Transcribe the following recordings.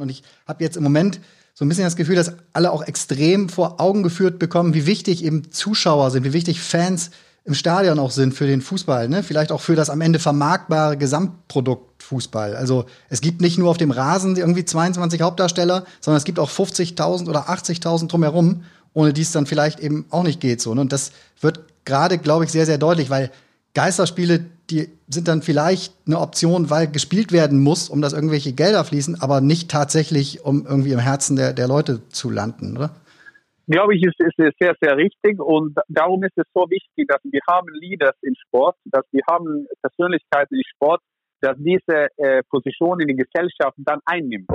Und ich habe jetzt im Moment so ein bisschen das Gefühl, dass alle auch extrem vor Augen geführt bekommen, wie wichtig eben Zuschauer sind, wie wichtig Fans im Stadion auch sind für den Fußball, ne? Vielleicht auch für das am Ende vermarktbare Gesamtprodukt Fußball. Also es gibt nicht nur auf dem Rasen irgendwie 22 Hauptdarsteller, sondern es gibt auch 50.000 oder 80.000 drumherum, ohne die es dann vielleicht eben auch nicht geht so. Ne? Und das wird gerade, glaube ich, sehr, sehr deutlich, weil Geisterspiele, die sind dann vielleicht eine Option, weil gespielt werden muss, um dass irgendwelche Gelder fließen, aber nicht tatsächlich, um irgendwie im Herzen der, der Leute zu landen, oder? Glaube ich, ist, ist sehr, sehr richtig und darum ist es so wichtig, dass wir haben Leaders im Sport, dass wir haben Persönlichkeiten im Sport, dass diese äh, Position in der Gesellschaft dann einnimmt.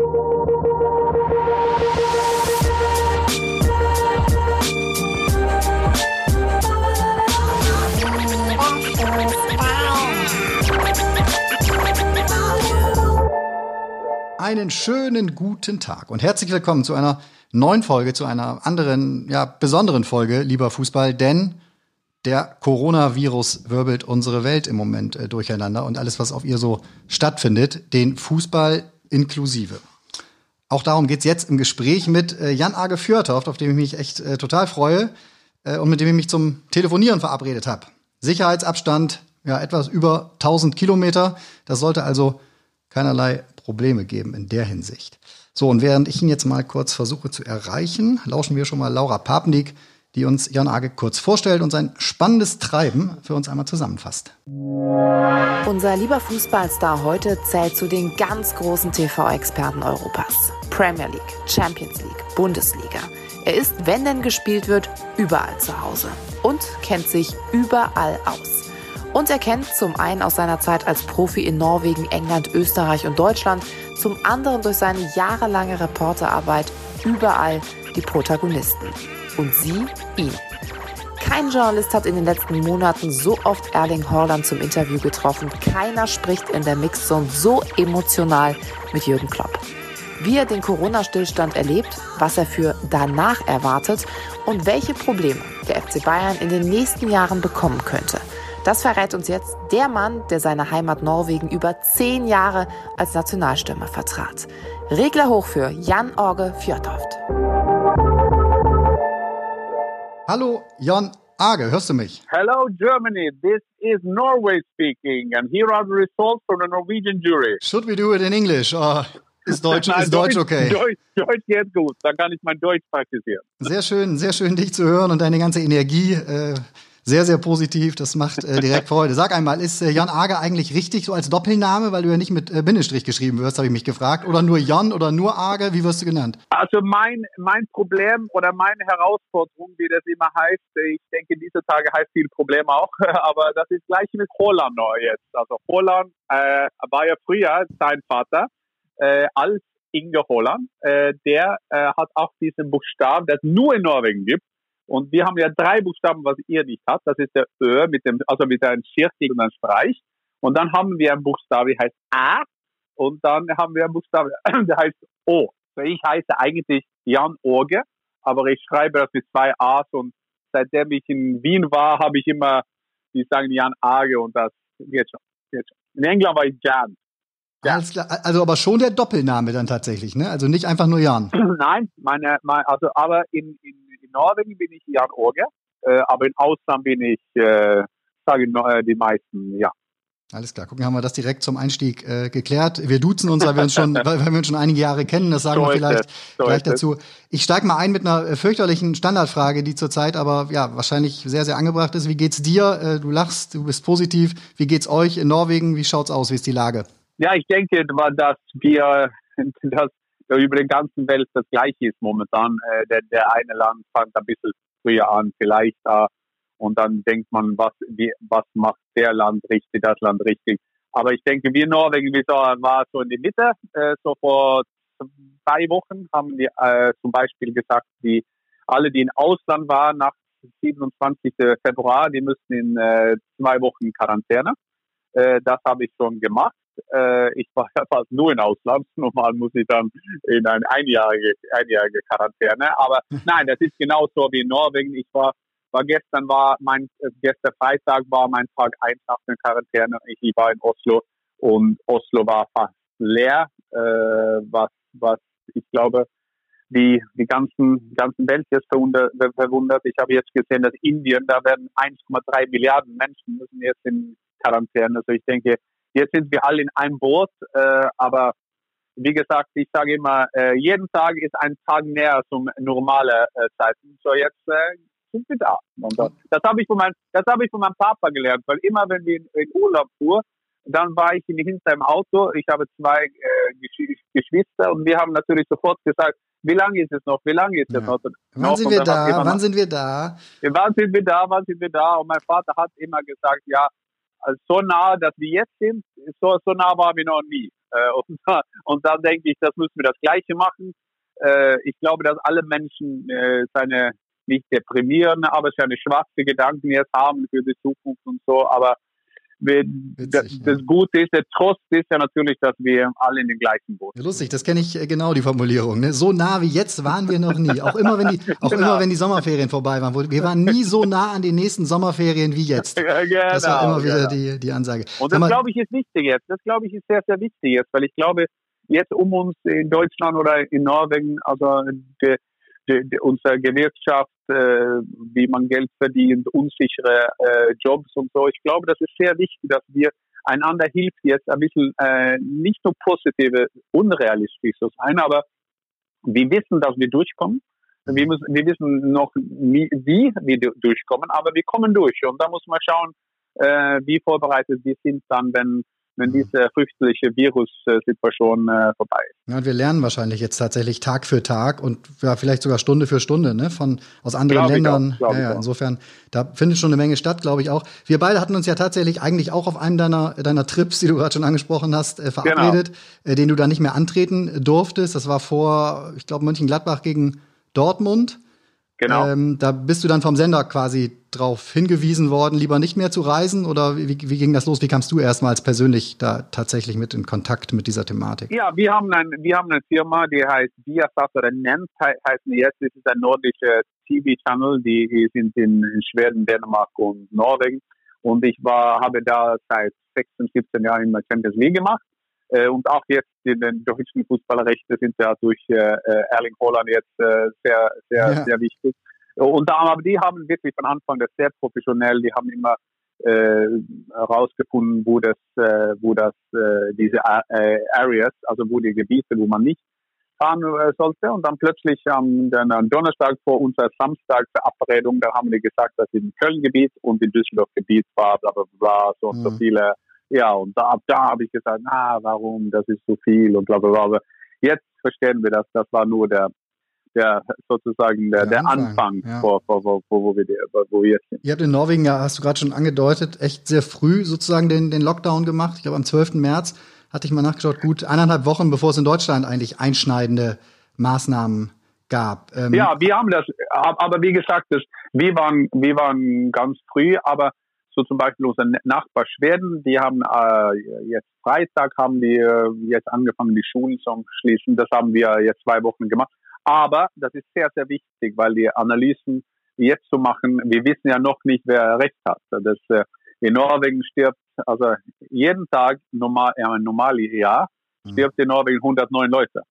Einen schönen guten Tag und herzlich willkommen zu einer neuen Folge, zu einer anderen, ja, besonderen Folge, lieber Fußball, denn der Coronavirus wirbelt unsere Welt im Moment äh, durcheinander und alles, was auf ihr so stattfindet, den Fußball inklusive. Auch darum geht's jetzt im Gespräch mit äh, Jan Age Fjörtoft, auf dem ich mich echt äh, total freue äh, und mit dem ich mich zum Telefonieren verabredet habe. Sicherheitsabstand, ja, etwas über 1000 Kilometer. Das sollte also keinerlei Probleme geben in der Hinsicht. So, und während ich ihn jetzt mal kurz versuche zu erreichen, lauschen wir schon mal Laura Papnik, die uns Jan Age kurz vorstellt und sein spannendes Treiben für uns einmal zusammenfasst. Unser lieber Fußballstar heute zählt zu den ganz großen TV-Experten Europas. Premier League, Champions League, Bundesliga. Er ist, wenn denn gespielt wird, überall zu Hause und kennt sich überall aus. Und er kennt zum einen aus seiner Zeit als Profi in Norwegen, England, Österreich und Deutschland, zum anderen durch seine jahrelange Reporterarbeit überall die Protagonisten. Und sie ihn. Kein Journalist hat in den letzten Monaten so oft Erling Haaland zum Interview getroffen. Keiner spricht in der Mixzone so emotional mit Jürgen Klopp. Wie er den Corona-Stillstand erlebt, was er für danach erwartet und welche Probleme der FC Bayern in den nächsten Jahren bekommen könnte – das verrät uns jetzt der Mann, der seine Heimat Norwegen über zehn Jahre als Nationalstürmer vertrat. Regler hoch für Jan Orge Fjordhoft. Hallo Jan Arge, hörst du mich? Hello Germany, this is Norway speaking and here are the results from the Norwegian jury. Should we do it in English or ist Deutsch, Nein, ist Deutsch, Deutsch okay? Deutsch, Deutsch geht gut, dann kann ich mein Deutsch praktizieren. Sehr schön, sehr schön dich zu hören und deine ganze Energie. Äh, sehr, sehr positiv. Das macht äh, direkt Freude. Sag einmal, ist äh, Jan Ager eigentlich richtig so als Doppelname, weil du ja nicht mit äh, Bindestrich geschrieben wirst, habe ich mich gefragt. Oder nur Jan oder nur Ager? Wie wirst du genannt? Also mein, mein Problem oder meine Herausforderung, wie das immer heißt, ich denke, diese Tage heißt viel Problem auch, aber das ist gleich mit Holland jetzt. Also Holland äh, war ja früher sein Vater äh, als Inge Holland. Äh, der äh, hat auch diesen Buchstaben, das nur in Norwegen gibt. Und wir haben ja drei Buchstaben, was ihr nicht habt. Das ist der Ö mit dem, also mit einem Schirkel und einem Streich. Und dann haben wir einen Buchstabe, der heißt A. Und dann haben wir einen Buchstabe, der heißt O. Also ich heiße eigentlich Jan Orge, aber ich schreibe das mit zwei A's und seitdem ich in Wien war, habe ich immer, die sagen Jan Arge und das geht schon, geht schon. In England war ich Jan. Ja. Also aber schon der Doppelname dann tatsächlich, ne? Also nicht einfach nur Jan. Nein, meine, meine also aber in, in Norwegen bin ich Jan Orge, äh, aber in Ausland bin ich, äh, sage äh, die meisten, ja. Alles klar, gucken, haben wir das direkt zum Einstieg äh, geklärt. Wir duzen uns, weil wir uns schon, weil wir uns schon einige Jahre kennen. Das sagen so wir vielleicht so gleich dazu. Ich steige mal ein mit einer äh, fürchterlichen Standardfrage, die zurzeit aber ja wahrscheinlich sehr, sehr angebracht ist. Wie geht's dir? Äh, du lachst, du bist positiv. Wie geht's euch in Norwegen? Wie schaut's aus? Wie ist die Lage? Ja, ich denke, dass wir, dass über den ganzen Welt das Gleiche ist momentan. Äh, der, der eine Land fängt ein bisschen früher an, vielleicht da. Und dann denkt man, was, wie, was macht der Land richtig, das Land richtig. Aber ich denke, wir Norwegen, wir waren so in die Mitte. Äh, so vor zwei Wochen haben wir äh, zum Beispiel gesagt, die alle, die im Ausland waren nach 27. Februar, die müssen in äh, zwei Wochen Quarantäne. Äh, das habe ich schon gemacht. Äh, ich war ja fast nur in Ausland. Normal muss ich dann in eine einjährige, einjährige Quarantäne. Aber nein, das ist genauso wie in Norwegen. Ich war, war gestern war mein, äh, gestern Freitag war mein Tag eins nach der Quarantäne. Ich war in Oslo und Oslo war fast leer, äh, was, was glaube, die, die ganzen, ganzen Welt ist verwundert. Ich habe jetzt gesehen, dass Indien, da werden 1,3 Milliarden Menschen müssen jetzt in Quarantäne. Also ich denke, jetzt sind wir alle in einem Boot, äh, aber wie gesagt, ich sage immer, äh, jeden Tag ist ein Tag näher zum normalen äh, Zeiten. So jetzt äh, sind wir da. Und das, das habe ich von meinem, das habe ich von meinem Papa gelernt, weil immer wenn wir in, in Urlaub fuhr, dann war ich in hinter im Auto. Ich habe zwei äh, Geschwister und wir haben natürlich sofort gesagt, wie lange ist es noch? Wie lange ist es ja. noch? Wann sind wir da? Wann sind wir da? Wann sind wir da? Wann sind wir da? Und mein Vater hat immer gesagt, ja, also so nah, dass wir jetzt sind, so, so nah waren wir noch nie. Äh, und, und dann denke ich, das müssen wir das Gleiche machen. Äh, ich glaube, dass alle Menschen äh, seine nicht deprimieren, aber seine schwarze Gedanken jetzt haben für die Zukunft und so. Aber Witzig, das, ja. Gute ist, der Trost ist ja natürlich, dass wir alle in den gleichen Boot sind. Lustig, das kenne ich äh, genau, die Formulierung. Ne? So nah wie jetzt waren wir noch nie. Auch immer, wenn die, auch genau. immer, wenn die Sommerferien vorbei waren. Wir waren nie so nah an den nächsten Sommerferien wie jetzt. Ja, genau, das war immer wieder genau. die, die Ansage. Und das, glaube ich, ist wichtig jetzt. Das, glaube ich, ist sehr, sehr wichtig jetzt, weil ich glaube, jetzt um uns in Deutschland oder in Norwegen, also der, die, die, unsere Gewerkschaft, äh, wie man Geld verdient, unsichere äh, Jobs und so. Ich glaube, das ist sehr wichtig, dass wir einander hilft jetzt ein bisschen äh, nicht nur positive, unrealistisch zu sein, aber wir wissen, dass wir durchkommen. Wir, müssen, wir wissen noch, wie, wie wir durchkommen, aber wir kommen durch. Und da muss man schauen, äh, wie vorbereitet wir sind dann, wenn wenn diese fürchterliche Virus-Situation äh, vorbei ist. Ja, und wir lernen wahrscheinlich jetzt tatsächlich Tag für Tag und ja, vielleicht sogar Stunde für Stunde, ne, von aus anderen glaube Ländern. Auch, ja, ja, insofern, da findet schon eine Menge statt, glaube ich auch. Wir beide hatten uns ja tatsächlich eigentlich auch auf einem deiner, deiner Trips, die du gerade schon angesprochen hast, äh, verabredet, genau. äh, den du da nicht mehr antreten durftest. Das war vor, ich glaube, Mönchengladbach gegen Dortmund. Genau. Ähm, da bist du dann vom Sender quasi darauf hingewiesen worden, lieber nicht mehr zu reisen? Oder wie, wie ging das los? Wie kamst du erstmals persönlich da tatsächlich mit in Kontakt mit dieser Thematik? Ja, wir haben, ein, wir haben eine Firma, die heißt Viasat oder nennt, heißt jetzt, das ist ein nordischer TV-Channel, die sind in, in Schweden, Dänemark und Norwegen. Und ich war, habe da seit 16, 17 Jahren in der Champions League gemacht. Äh, und auch jetzt in den deutschen Fußballrechte sind ja durch äh, äh, Erling Haaland jetzt sehr, sehr, ja. sehr wichtig. Und da, aber die haben wirklich von Anfang das sehr professionell, die haben immer herausgefunden, wo das, wo das, diese Areas, also wo die Gebiete, wo man nicht fahren sollte. Und dann plötzlich am Donnerstag vor unserer Samstagverabredung, da haben die gesagt, dass im Köln-Gebiet und im Düsseldorf-Gebiet war, bla bla bla, so und mhm. so viele. Ja, und da, ab da habe ich gesagt, na, warum, das ist zu viel und bla bla bla. Jetzt verstehen wir das, das war nur der der sozusagen der, der, der Anfang, Anfang ja. vor, vor, vor, wo, wir, wo wir jetzt sind. Ihr habt in Norwegen, ja, hast du gerade schon angedeutet, echt sehr früh sozusagen den, den Lockdown gemacht. Ich glaube, am 12. März hatte ich mal nachgeschaut, gut eineinhalb Wochen, bevor es in Deutschland eigentlich einschneidende Maßnahmen gab. Ähm, ja, wir haben das, aber wie gesagt, das, wir, waren, wir waren ganz früh, aber so zum Beispiel unser Nachbar Schweden, die haben äh, jetzt Freitag haben die äh, jetzt angefangen, die Schulen zu schließen. Das haben wir jetzt zwei Wochen gemacht. Aber das ist sehr, sehr wichtig, weil die Analysen jetzt zu machen, wir wissen ja noch nicht, wer recht hat. Das, äh, in Norwegen stirbt, also jeden Tag normal, ja, ein normales Jahr mhm. stirbt in Norwegen 109 Leute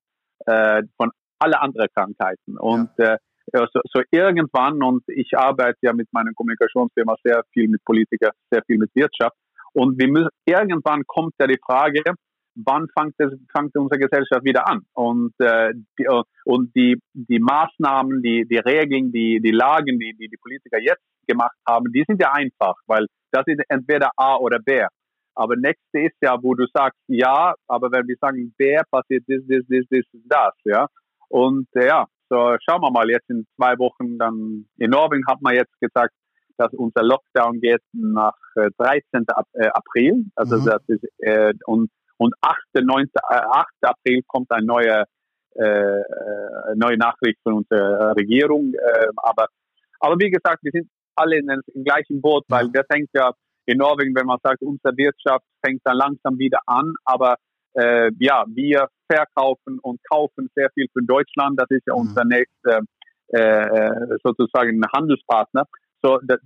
äh, von alle anderen Krankheiten. Und ja. äh, so, so irgendwann, und ich arbeite ja mit meiner Kommunikationsfirma sehr viel mit Politikern, sehr viel mit Wirtschaft. Und wir müssen, irgendwann kommt ja die Frage, wann fängt, es, fängt unsere Gesellschaft wieder an? Und, äh, die, äh, und die, die Maßnahmen, die, die Regeln, die, die Lagen, die, die die Politiker jetzt gemacht haben, die sind ja einfach, weil das ist entweder A oder B. Aber nächste ist ja, wo du sagst, ja, aber wenn wir sagen, B passiert das, das, das, das, das, ja. Und äh, ja, so schauen wir mal jetzt in zwei Wochen dann, in Norwegen hat man jetzt gesagt, dass unser Lockdown geht nach äh, 13. Äh, April. Also mhm. das ist, äh, und und 8. 9, 8. April kommt eine neue, äh, neue Nachricht von unserer Regierung. Äh, aber, aber wie gesagt, wir sind alle in, im gleichen Boot, weil das hängt ja in Norwegen, wenn man sagt, unsere Wirtschaft fängt dann langsam wieder an, aber äh, ja, wir verkaufen und kaufen sehr viel für Deutschland. Das ist ja mhm. unser nächster äh, sozusagen Handelspartner. So, das,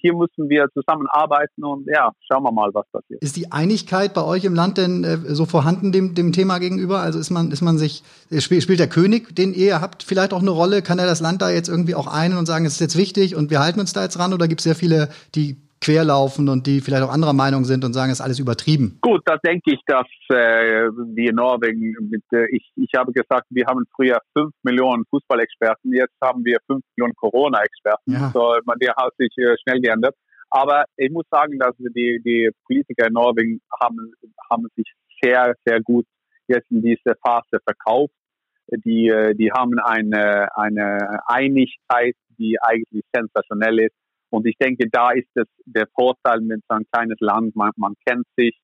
hier müssen wir zusammenarbeiten und ja, schauen wir mal, was passiert. Ist die Einigkeit bei euch im Land denn äh, so vorhanden dem, dem Thema gegenüber? Also ist man, ist man sich, äh, spielt, spielt der König, den ihr habt, vielleicht auch eine Rolle? Kann er das Land da jetzt irgendwie auch ein und sagen, es ist jetzt wichtig und wir halten uns da jetzt ran? Oder gibt es sehr viele, die querlaufen und die vielleicht auch anderer Meinung sind und sagen, es ist alles übertrieben? Gut, da denke ich, dass äh, wir in Norwegen, mit, äh, ich, ich habe gesagt, wir haben früher fünf Millionen Fußballexperten, jetzt haben wir fünf Millionen Corona-Experten. Ja. So, man, der hat sich äh, schnell geändert. Aber ich muss sagen, dass die, die Politiker in Norwegen haben, haben sich sehr, sehr gut jetzt in diese Phase verkauft. Die, äh, die haben eine, eine Einigkeit, die eigentlich sensationell ist und ich denke, da ist es der Vorteil mit so einem kleines Land. Man, man kennt sich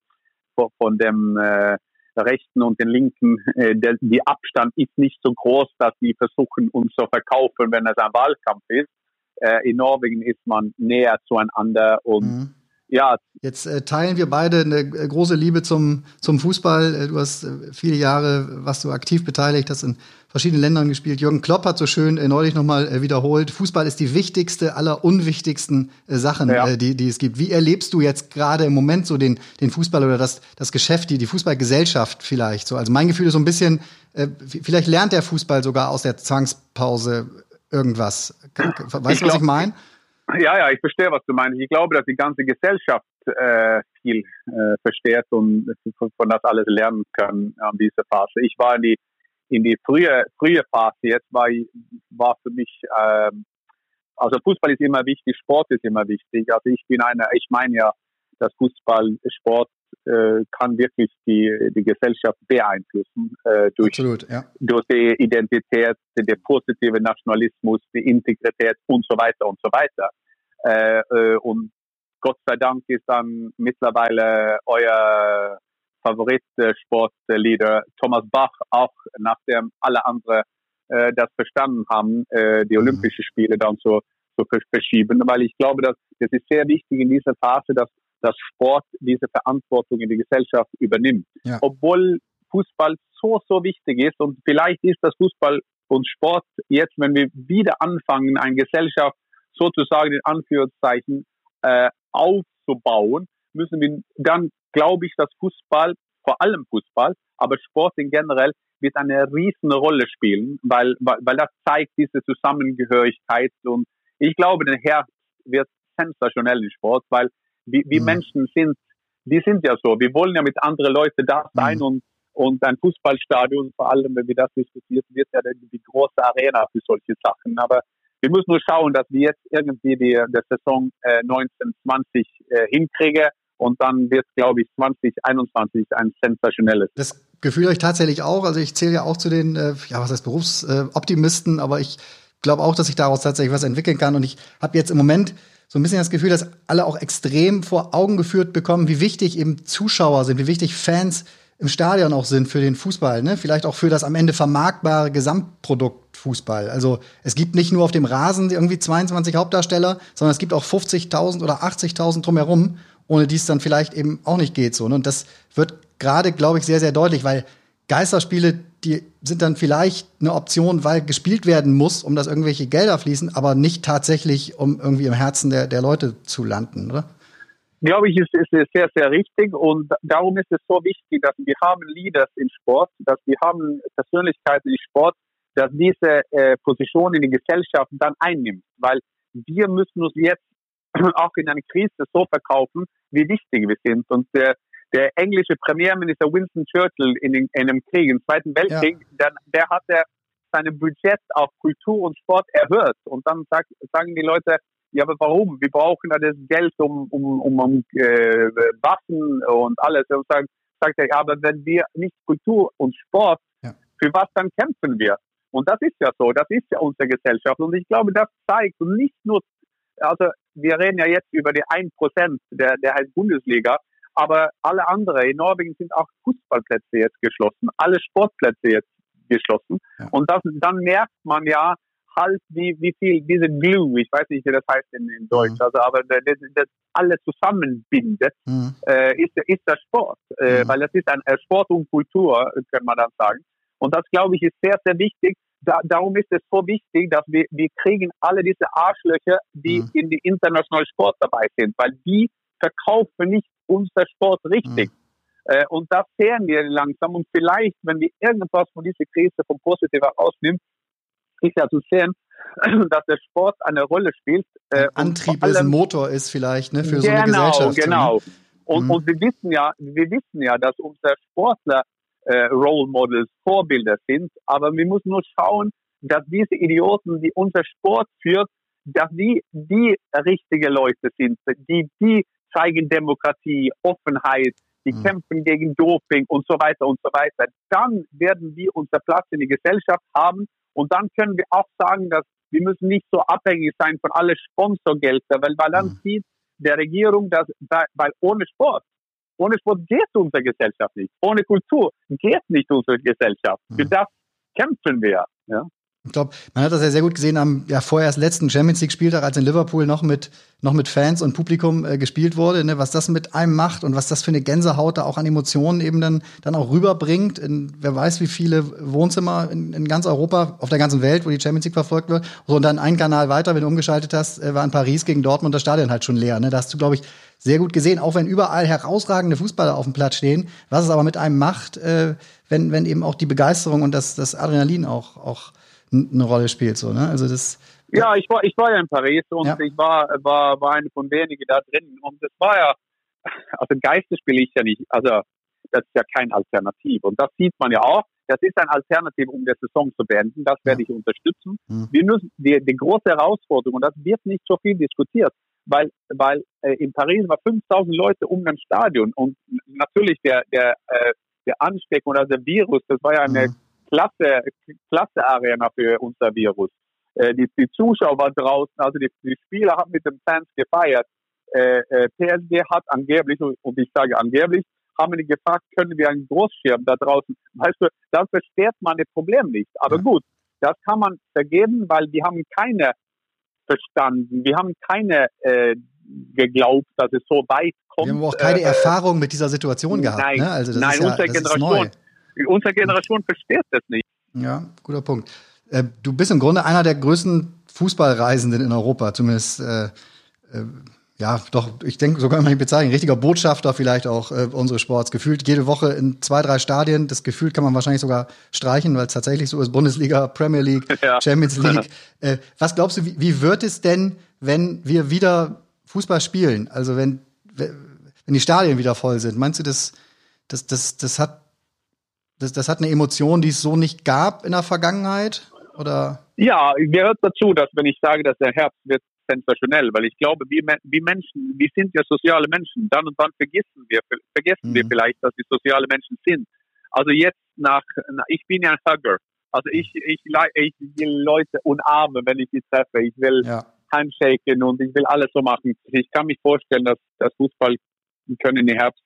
von dem äh, Rechten und den Linken. Äh, der, die Abstand ist nicht so groß, dass die versuchen, uns zu verkaufen, wenn es ein Wahlkampf ist. Äh, in Norwegen ist man näher zueinander und mhm ja. Jetzt äh, teilen wir beide eine äh, große Liebe zum, zum Fußball. Äh, du hast äh, viele Jahre, warst du aktiv beteiligt, hast in verschiedenen Ländern gespielt. Jürgen Klopp hat so schön äh, neulich nochmal äh, wiederholt, Fußball ist die wichtigste aller unwichtigsten äh, Sachen, ja. die, die es gibt. Wie erlebst du jetzt gerade im Moment so den, den Fußball oder das, das Geschäft, die, die Fußballgesellschaft vielleicht? So, also mein Gefühl ist so ein bisschen, vielleicht lernt der Fußball sogar aus der Zwangspause irgendwas. Weißt du, was ich meine? Ja, ja, ich verstehe, was du meinst. Ich glaube, dass die ganze Gesellschaft äh, viel äh, versteht und von, das alles lernen kann an dieser Phase. Ich war in die in die frühe frühe Phase. Jetzt war war für mich äh, also Fußball ist immer wichtig, Sport ist immer wichtig. Also ich bin einer, ich meine ja, dass Fußball, Sport äh, kann wirklich die, die Gesellschaft beeinflussen äh, durch, Absolut, ja. durch die Identität, der positive Nationalismus, die Integrität und so weiter und so weiter. Äh, äh, und Gott sei Dank ist dann mittlerweile euer Favorit-Sportleader Thomas Bach auch, nachdem alle anderen äh, das verstanden haben, äh, die mhm. Olympischen Spiele dann so, so verschieben. Weil ich glaube, dass das ist sehr wichtig in dieser Phase, dass, dass Sport diese Verantwortung in die Gesellschaft übernimmt. Ja. Obwohl Fußball so, so wichtig ist und vielleicht ist das Fußball und Sport jetzt, wenn wir wieder anfangen, eine Gesellschaft sozusagen in Anführungszeichen äh, aufzubauen, müssen wir dann, glaube ich, dass Fußball, vor allem Fußball, aber Sport in generell, wird eine riesen Rolle spielen, weil, weil, weil das zeigt diese Zusammengehörigkeit und ich glaube, der Herbst wird sensationell im Sport, weil wie, wie mhm. Menschen sind, die sind ja so. Wir wollen ja mit anderen Leuten da sein mhm. und, und ein Fußballstadion, vor allem wenn wir das diskutieren, wird ja die große Arena für solche Sachen. Aber wir müssen nur schauen, dass wir jetzt irgendwie die, der Saison äh, 1920 äh, hinkriegen und dann wird, glaube ich, 2021 ein sensationelles. Das Gefühl habe ich tatsächlich auch. Also ich zähle ja auch zu den, äh, ja, was heißt Berufsoptimisten, äh, aber ich glaube auch, dass sich daraus tatsächlich was entwickeln kann. Und ich habe jetzt im Moment so ein bisschen das Gefühl, dass alle auch extrem vor Augen geführt bekommen, wie wichtig eben Zuschauer sind, wie wichtig Fans im Stadion auch sind für den Fußball, ne? Vielleicht auch für das am Ende vermarktbare Gesamtprodukt Fußball. Also es gibt nicht nur auf dem Rasen irgendwie 22 Hauptdarsteller, sondern es gibt auch 50.000 oder 80.000 drumherum, ohne die es dann vielleicht eben auch nicht geht so. Ne? Und das wird gerade, glaube ich, sehr, sehr deutlich, weil Geisterspiele, die sind dann vielleicht eine Option, weil gespielt werden muss, um dass irgendwelche Gelder fließen, aber nicht tatsächlich, um irgendwie im Herzen der, der Leute zu landen, oder? glaube ich, ist, ist sehr, sehr richtig. Und darum ist es so wichtig, dass wir haben Leaders im Sport, dass wir haben Persönlichkeiten im Sport, dass diese äh, Position in der Gesellschaft dann einnimmt. Weil wir müssen uns jetzt auch in einer Krise so verkaufen, wie wichtig wir sind. Und der, der englische Premierminister Winston Churchill in, den, in einem Krieg, im Zweiten Weltkrieg, ja. der, der hat er seinem Budget auf Kultur und Sport erhöht. Und dann sagt, sagen die Leute, ja, aber warum? Wir brauchen ja das Geld um, um, um, um äh, Waffen und alles. Und sagt, sagt er, ja, aber wenn wir nicht Kultur und Sport, ja. für was dann kämpfen wir? Und das ist ja so, das ist ja unsere Gesellschaft. Und ich glaube, das zeigt nicht nur, also wir reden ja jetzt über die 1% der, der heißt Bundesliga, aber alle anderen, in Norwegen sind auch Fußballplätze jetzt geschlossen, alle Sportplätze jetzt geschlossen. Ja. Und das, dann merkt man ja, halt, wie, wie viel diese Glue, ich weiß nicht, wie das heißt in, in Deutsch, mhm. also aber das, das alles zusammenbindet, mhm. äh, ist, ist der Sport. Äh, mhm. Weil das ist ein äh, Sport und Kultur, kann man dann sagen. Und das, glaube ich, ist sehr, sehr wichtig, da, darum ist es so wichtig, dass wir, wir kriegen alle diese Arschlöcher, die mhm. in die internationalen Sport dabei sind, weil die verkaufen nicht unser Sport richtig. Mhm. Äh, und das sehen wir langsam. Und vielleicht, wenn wir irgendwas von dieser Krise vom Positiven rausnehmen, ist ja zu sehen, dass der Sport eine Rolle spielt. Äh, Antrieb ist, ein Motor ist vielleicht, ne, für genau, so eine genau, Gesellschaft. Genau, genau. Und, mhm. und wir wissen ja, wir wissen ja, dass unsere Sportler äh, Role Models, Vorbilder sind. Aber wir müssen nur schauen, dass diese Idioten, die unser Sport führt, dass die die richtige Leute sind, die die zeigen Demokratie, Offenheit, die mhm. kämpfen gegen Doping und so weiter und so weiter. Dann werden wir unser Platz in der Gesellschaft haben und dann können wir auch sagen, dass wir müssen nicht so abhängig sein von alle Sponsorgelder, weil, weil dann mhm. sieht der Regierung, dass weil ohne Sport ohne Sport geht unsere Gesellschaft nicht. Ohne Kultur geht nicht unsere Gesellschaft. Für mhm. das kämpfen wir. Ja? Ich glaube, man hat das ja sehr gut gesehen am ja, vorerst letzten Champions League Spieltag, als in Liverpool noch mit noch mit Fans und Publikum äh, gespielt wurde, ne, was das mit einem macht und was das für eine Gänsehaut da auch an Emotionen eben dann dann auch rüberbringt. In, wer weiß, wie viele Wohnzimmer in, in ganz Europa, auf der ganzen Welt, wo die Champions League verfolgt wird. So und dann ein Kanal weiter, wenn du umgeschaltet hast, äh, war in Paris gegen Dortmund das Stadion halt schon leer. Ne? Da hast du, glaube ich, sehr gut gesehen, auch wenn überall herausragende Fußballer auf dem Platz stehen, was es aber mit einem macht, äh, wenn wenn eben auch die Begeisterung und das das Adrenalin auch auch eine Rolle spielt. So, ne? Also das, ja, ich war, ich war ja in Paris und ja. ich war, war, war eine von wenigen da drin. Und das war ja, also Geiste spiele ich ja nicht. Also das ist ja kein Alternativ. Und das sieht man ja auch. Das ist ein Alternativ, um die Saison zu beenden. Das werde ja. ich unterstützen. Mhm. Wir müssen, die, die große Herausforderung, und das wird nicht so viel diskutiert, weil, weil äh, in Paris war 5000 Leute um ein Stadion und natürlich der, der, äh, der Ansteckung oder der Virus, das war ja eine mhm klasse, klasse Arena für unser Virus. Äh, die, die Zuschauer waren draußen, also die, die Spieler haben mit den Fans gefeiert. Äh, äh, PSG hat angeblich, und ich sage angeblich, haben die gefragt, können wir einen Großschirm da draußen? Weißt du, das versteht man das Problem nicht. Aber gut, das kann man vergeben, weil die haben keine verstanden. Wir haben keine äh, geglaubt, dass es so weit kommt. Wir haben auch keine äh, Erfahrung mit dieser Situation gehabt. Nein, ne? also das nein ist ja, unsere Generation, unsere Generation versteht das nicht. Ja, guter Punkt. Äh, du bist im Grunde einer der größten Fußballreisenden in Europa, zumindest äh, äh, ja, doch, ich denke sogar mal bezeichnen, richtiger Botschafter vielleicht auch äh, unseres Sports. Gefühlt jede Woche in zwei, drei Stadien. Das Gefühl kann man wahrscheinlich sogar streichen, weil es tatsächlich so ist. Bundesliga, Premier League, ja. Champions League. Äh, was glaubst du, wie, wie wird es denn, wenn wir wieder Fußball spielen? Also wenn, wenn die Stadien wieder voll sind? Meinst du, das, das, das, das hat das, das hat eine Emotion, die es so nicht gab in der Vergangenheit? Oder? Ja, gehört dazu, dass wenn ich sage, dass der Herbst wird sensationell, weil ich glaube, wie, wie Menschen, wir sind ja soziale Menschen, dann und dann vergessen wir, vergessen mhm. wir vielleicht, dass wir soziale Menschen sind. Also jetzt nach, ich bin ja ein Hugger. Also ich, ich, ich will Leute umarmen, wenn ich sie treffe. Ich will ja. handshaken und ich will alles so machen. Ich kann mich vorstellen, dass das Fußball können im Herbst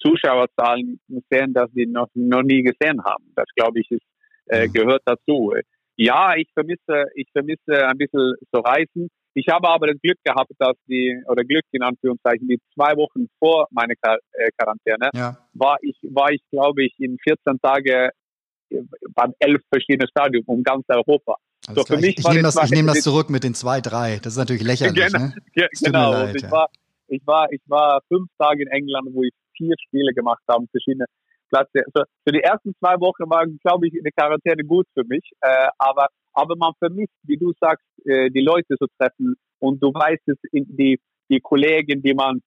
Zuschauerzahlen sehen, dass wir noch, noch nie gesehen haben. Das glaube ich ist, äh, gehört dazu. Ja, ich vermisse, ich vermisse ein bisschen so Reisen. Ich habe aber das Glück gehabt, dass die, oder Glück in Anführungszeichen, die zwei Wochen vor meiner äh, Quarantäne, ja. war ich, war ich, glaube ich, in 14 Tage äh, beim elf verschiedenen Stadien um ganz Europa. so für mich ich nehme das, ich nehm das zurück mit den zwei, drei. Das ist natürlich lächerlich. Genau, ne? genau. Leid, ich, ja. war, ich, war, ich war fünf Tage in England, wo ich vier Spiele gemacht haben, verschiedene Plätze. Also für die ersten zwei Wochen war, glaube ich, eine Quarantäne gut für mich. Äh, aber, aber man vermisst, wie du sagst, äh, die Leute zu treffen. Und du weißt es, die, die Kollegen, die man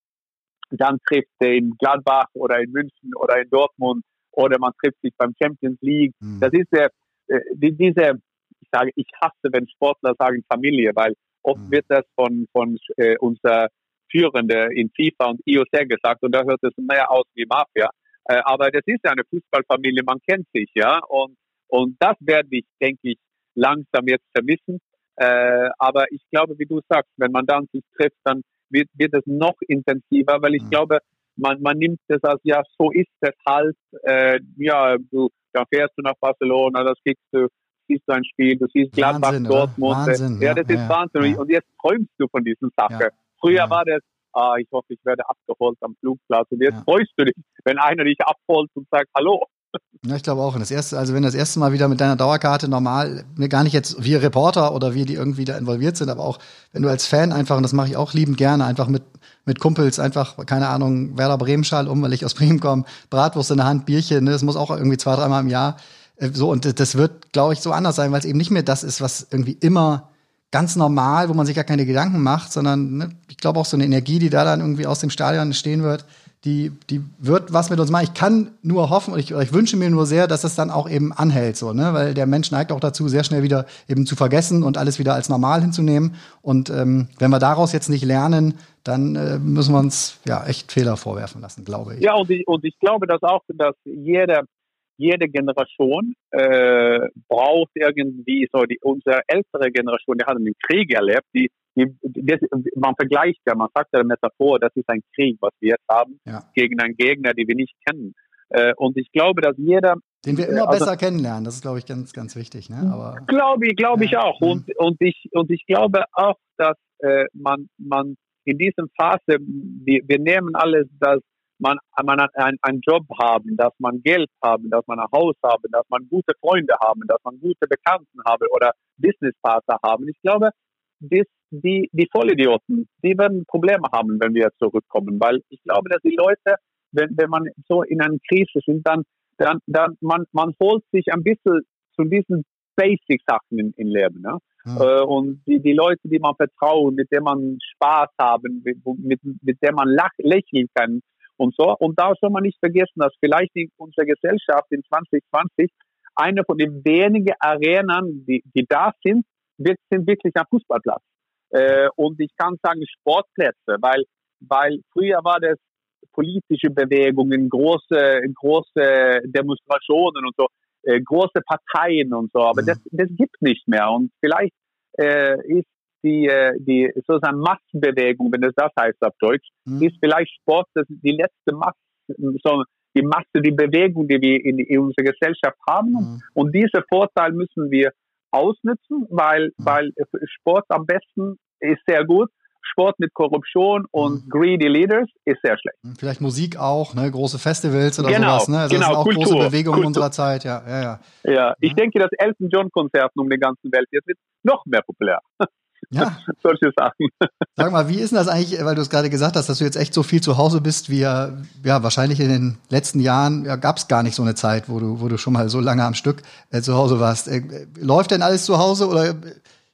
dann trifft in Gladbach oder in München oder in Dortmund oder man trifft sich beim Champions League. Mhm. Das ist der, äh, die, diese, ich sage, ich hasse, wenn Sportler sagen Familie, weil oft mhm. wird das von, von äh, unserer Führende in FIFA und IOC gesagt und da hört es mehr aus wie Mafia. Äh, aber das ist ja eine Fußballfamilie, man kennt sich, ja. Und, und das werde ich, denke ich, langsam jetzt vermissen. Äh, aber ich glaube, wie du sagst, wenn man dann sich trifft, dann wird, wird es noch intensiver, weil ich mhm. glaube, man, man nimmt das als, ja, so ist es halt, äh, ja, du, dann fährst du nach Barcelona, das kriegst du, siehst du ein Spiel, du siehst Gladbach, Dortmund. Wahnsinn, ja, das ist ja, Wahnsinn. Ja. Und jetzt träumst du von diesen Sachen. Ja. Früher ja. war das, ah, ich hoffe, ich werde abgeholt am Flugplatz. Und jetzt ja. freust du dich, wenn einer dich abholt und sagt Hallo. Ja, ich glaube auch. Und das erste, also wenn das erste Mal wieder mit deiner Dauerkarte normal, mir gar nicht jetzt wir Reporter oder wir, die irgendwie da involviert sind, aber auch wenn du als Fan einfach, und das mache ich auch liebend gerne, einfach mit, mit Kumpels einfach, keine Ahnung, Werder Bremen-Schal um, weil ich aus Bremen komme, Bratwurst in der Hand, Bierchen, ne, das muss auch irgendwie zwei, dreimal im Jahr. Äh, so, und das wird, glaube ich, so anders sein, weil es eben nicht mehr das ist, was irgendwie immer ganz normal, wo man sich gar keine Gedanken macht, sondern ne, ich glaube auch so eine Energie, die da dann irgendwie aus dem Stadion stehen wird, die, die wird was mit uns machen. Ich kann nur hoffen und ich, ich wünsche mir nur sehr, dass es dann auch eben anhält, so, ne? Weil der Mensch neigt auch dazu, sehr schnell wieder eben zu vergessen und alles wieder als normal hinzunehmen. Und ähm, wenn wir daraus jetzt nicht lernen, dann äh, müssen wir uns ja echt Fehler vorwerfen lassen, glaube ich. Ja, und ich, und ich glaube, dass auch, dass jeder jede Generation äh, braucht irgendwie so die unsere ältere Generation, die hat einen Krieg erlebt, die die, das, man vergleicht ja, man sagt ja Metaphor, das ist ein Krieg, was wir jetzt haben, ja. gegen einen Gegner, den wir nicht kennen. Äh, und ich glaube, dass jeder. Den wir immer also, besser kennenlernen, das ist, glaube ich, ganz, ganz wichtig. Ne? Aber, glaube ich, glaube ja. ich auch. Und, mhm. und, ich, und ich glaube auch, dass äh, man, man in diesem Phase, wir, wir nehmen alles, dass man, man ein, einen Job haben, dass man Geld haben, dass man ein Haus haben, dass man gute Freunde haben, dass man gute Bekannten haben oder Businesspartner haben. Ich glaube, das die, die Vollidioten, die werden Probleme haben, wenn wir zurückkommen, weil ich glaube, dass die Leute, wenn, wenn man so in einer Krise sind, dann, dann, dann man, man holt sich ein bisschen zu diesen Basic-Sachen im, im Leben. Ne? Mhm. Und die, die Leute, die man vertraut, mit denen man Spaß haben, mit, mit, mit denen man lach, lächeln kann und so. Und da soll man nicht vergessen, dass vielleicht in unserer Gesellschaft in 2020 eine von den wenigen Arenen, die, die da sind, wird, sind wirklich ein Fußballplatz. Äh, und ich kann sagen Sportplätze, weil, weil früher war das politische Bewegungen, große, große Demonstrationen und so, äh, große Parteien und so, aber mhm. das, das gibt nicht mehr. Und vielleicht äh, ist die, äh, die sozusagen Massenbewegung, wenn es das heißt auf Deutsch, mhm. ist vielleicht Sport das die letzte Masse, so die Masse, die Bewegung, die wir in, in unserer Gesellschaft haben. Mhm. Und diesen Vorteil müssen wir ausnutzen, weil, mhm. weil Sport am besten ist sehr gut. Sport mit Korruption und mhm. greedy leaders ist sehr schlecht. Mhm. Vielleicht Musik auch, ne? große Festivals oder genau, sowas. Ne? Also genau, das sind auch Kultur, große Bewegungen Kultur. unserer Zeit. Ja, ja, ja. ja ich ja. denke, das Elton John Konzerten um die ganze Welt jetzt wird noch mehr populär. Ja. Solche Sachen. Sag mal, wie ist denn das eigentlich, weil du es gerade gesagt hast, dass du jetzt echt so viel zu Hause bist, wie ja, ja wahrscheinlich in den letzten Jahren ja, gab es gar nicht so eine Zeit, wo du, wo du schon mal so lange am Stück äh, zu Hause warst. Äh, läuft denn alles zu Hause oder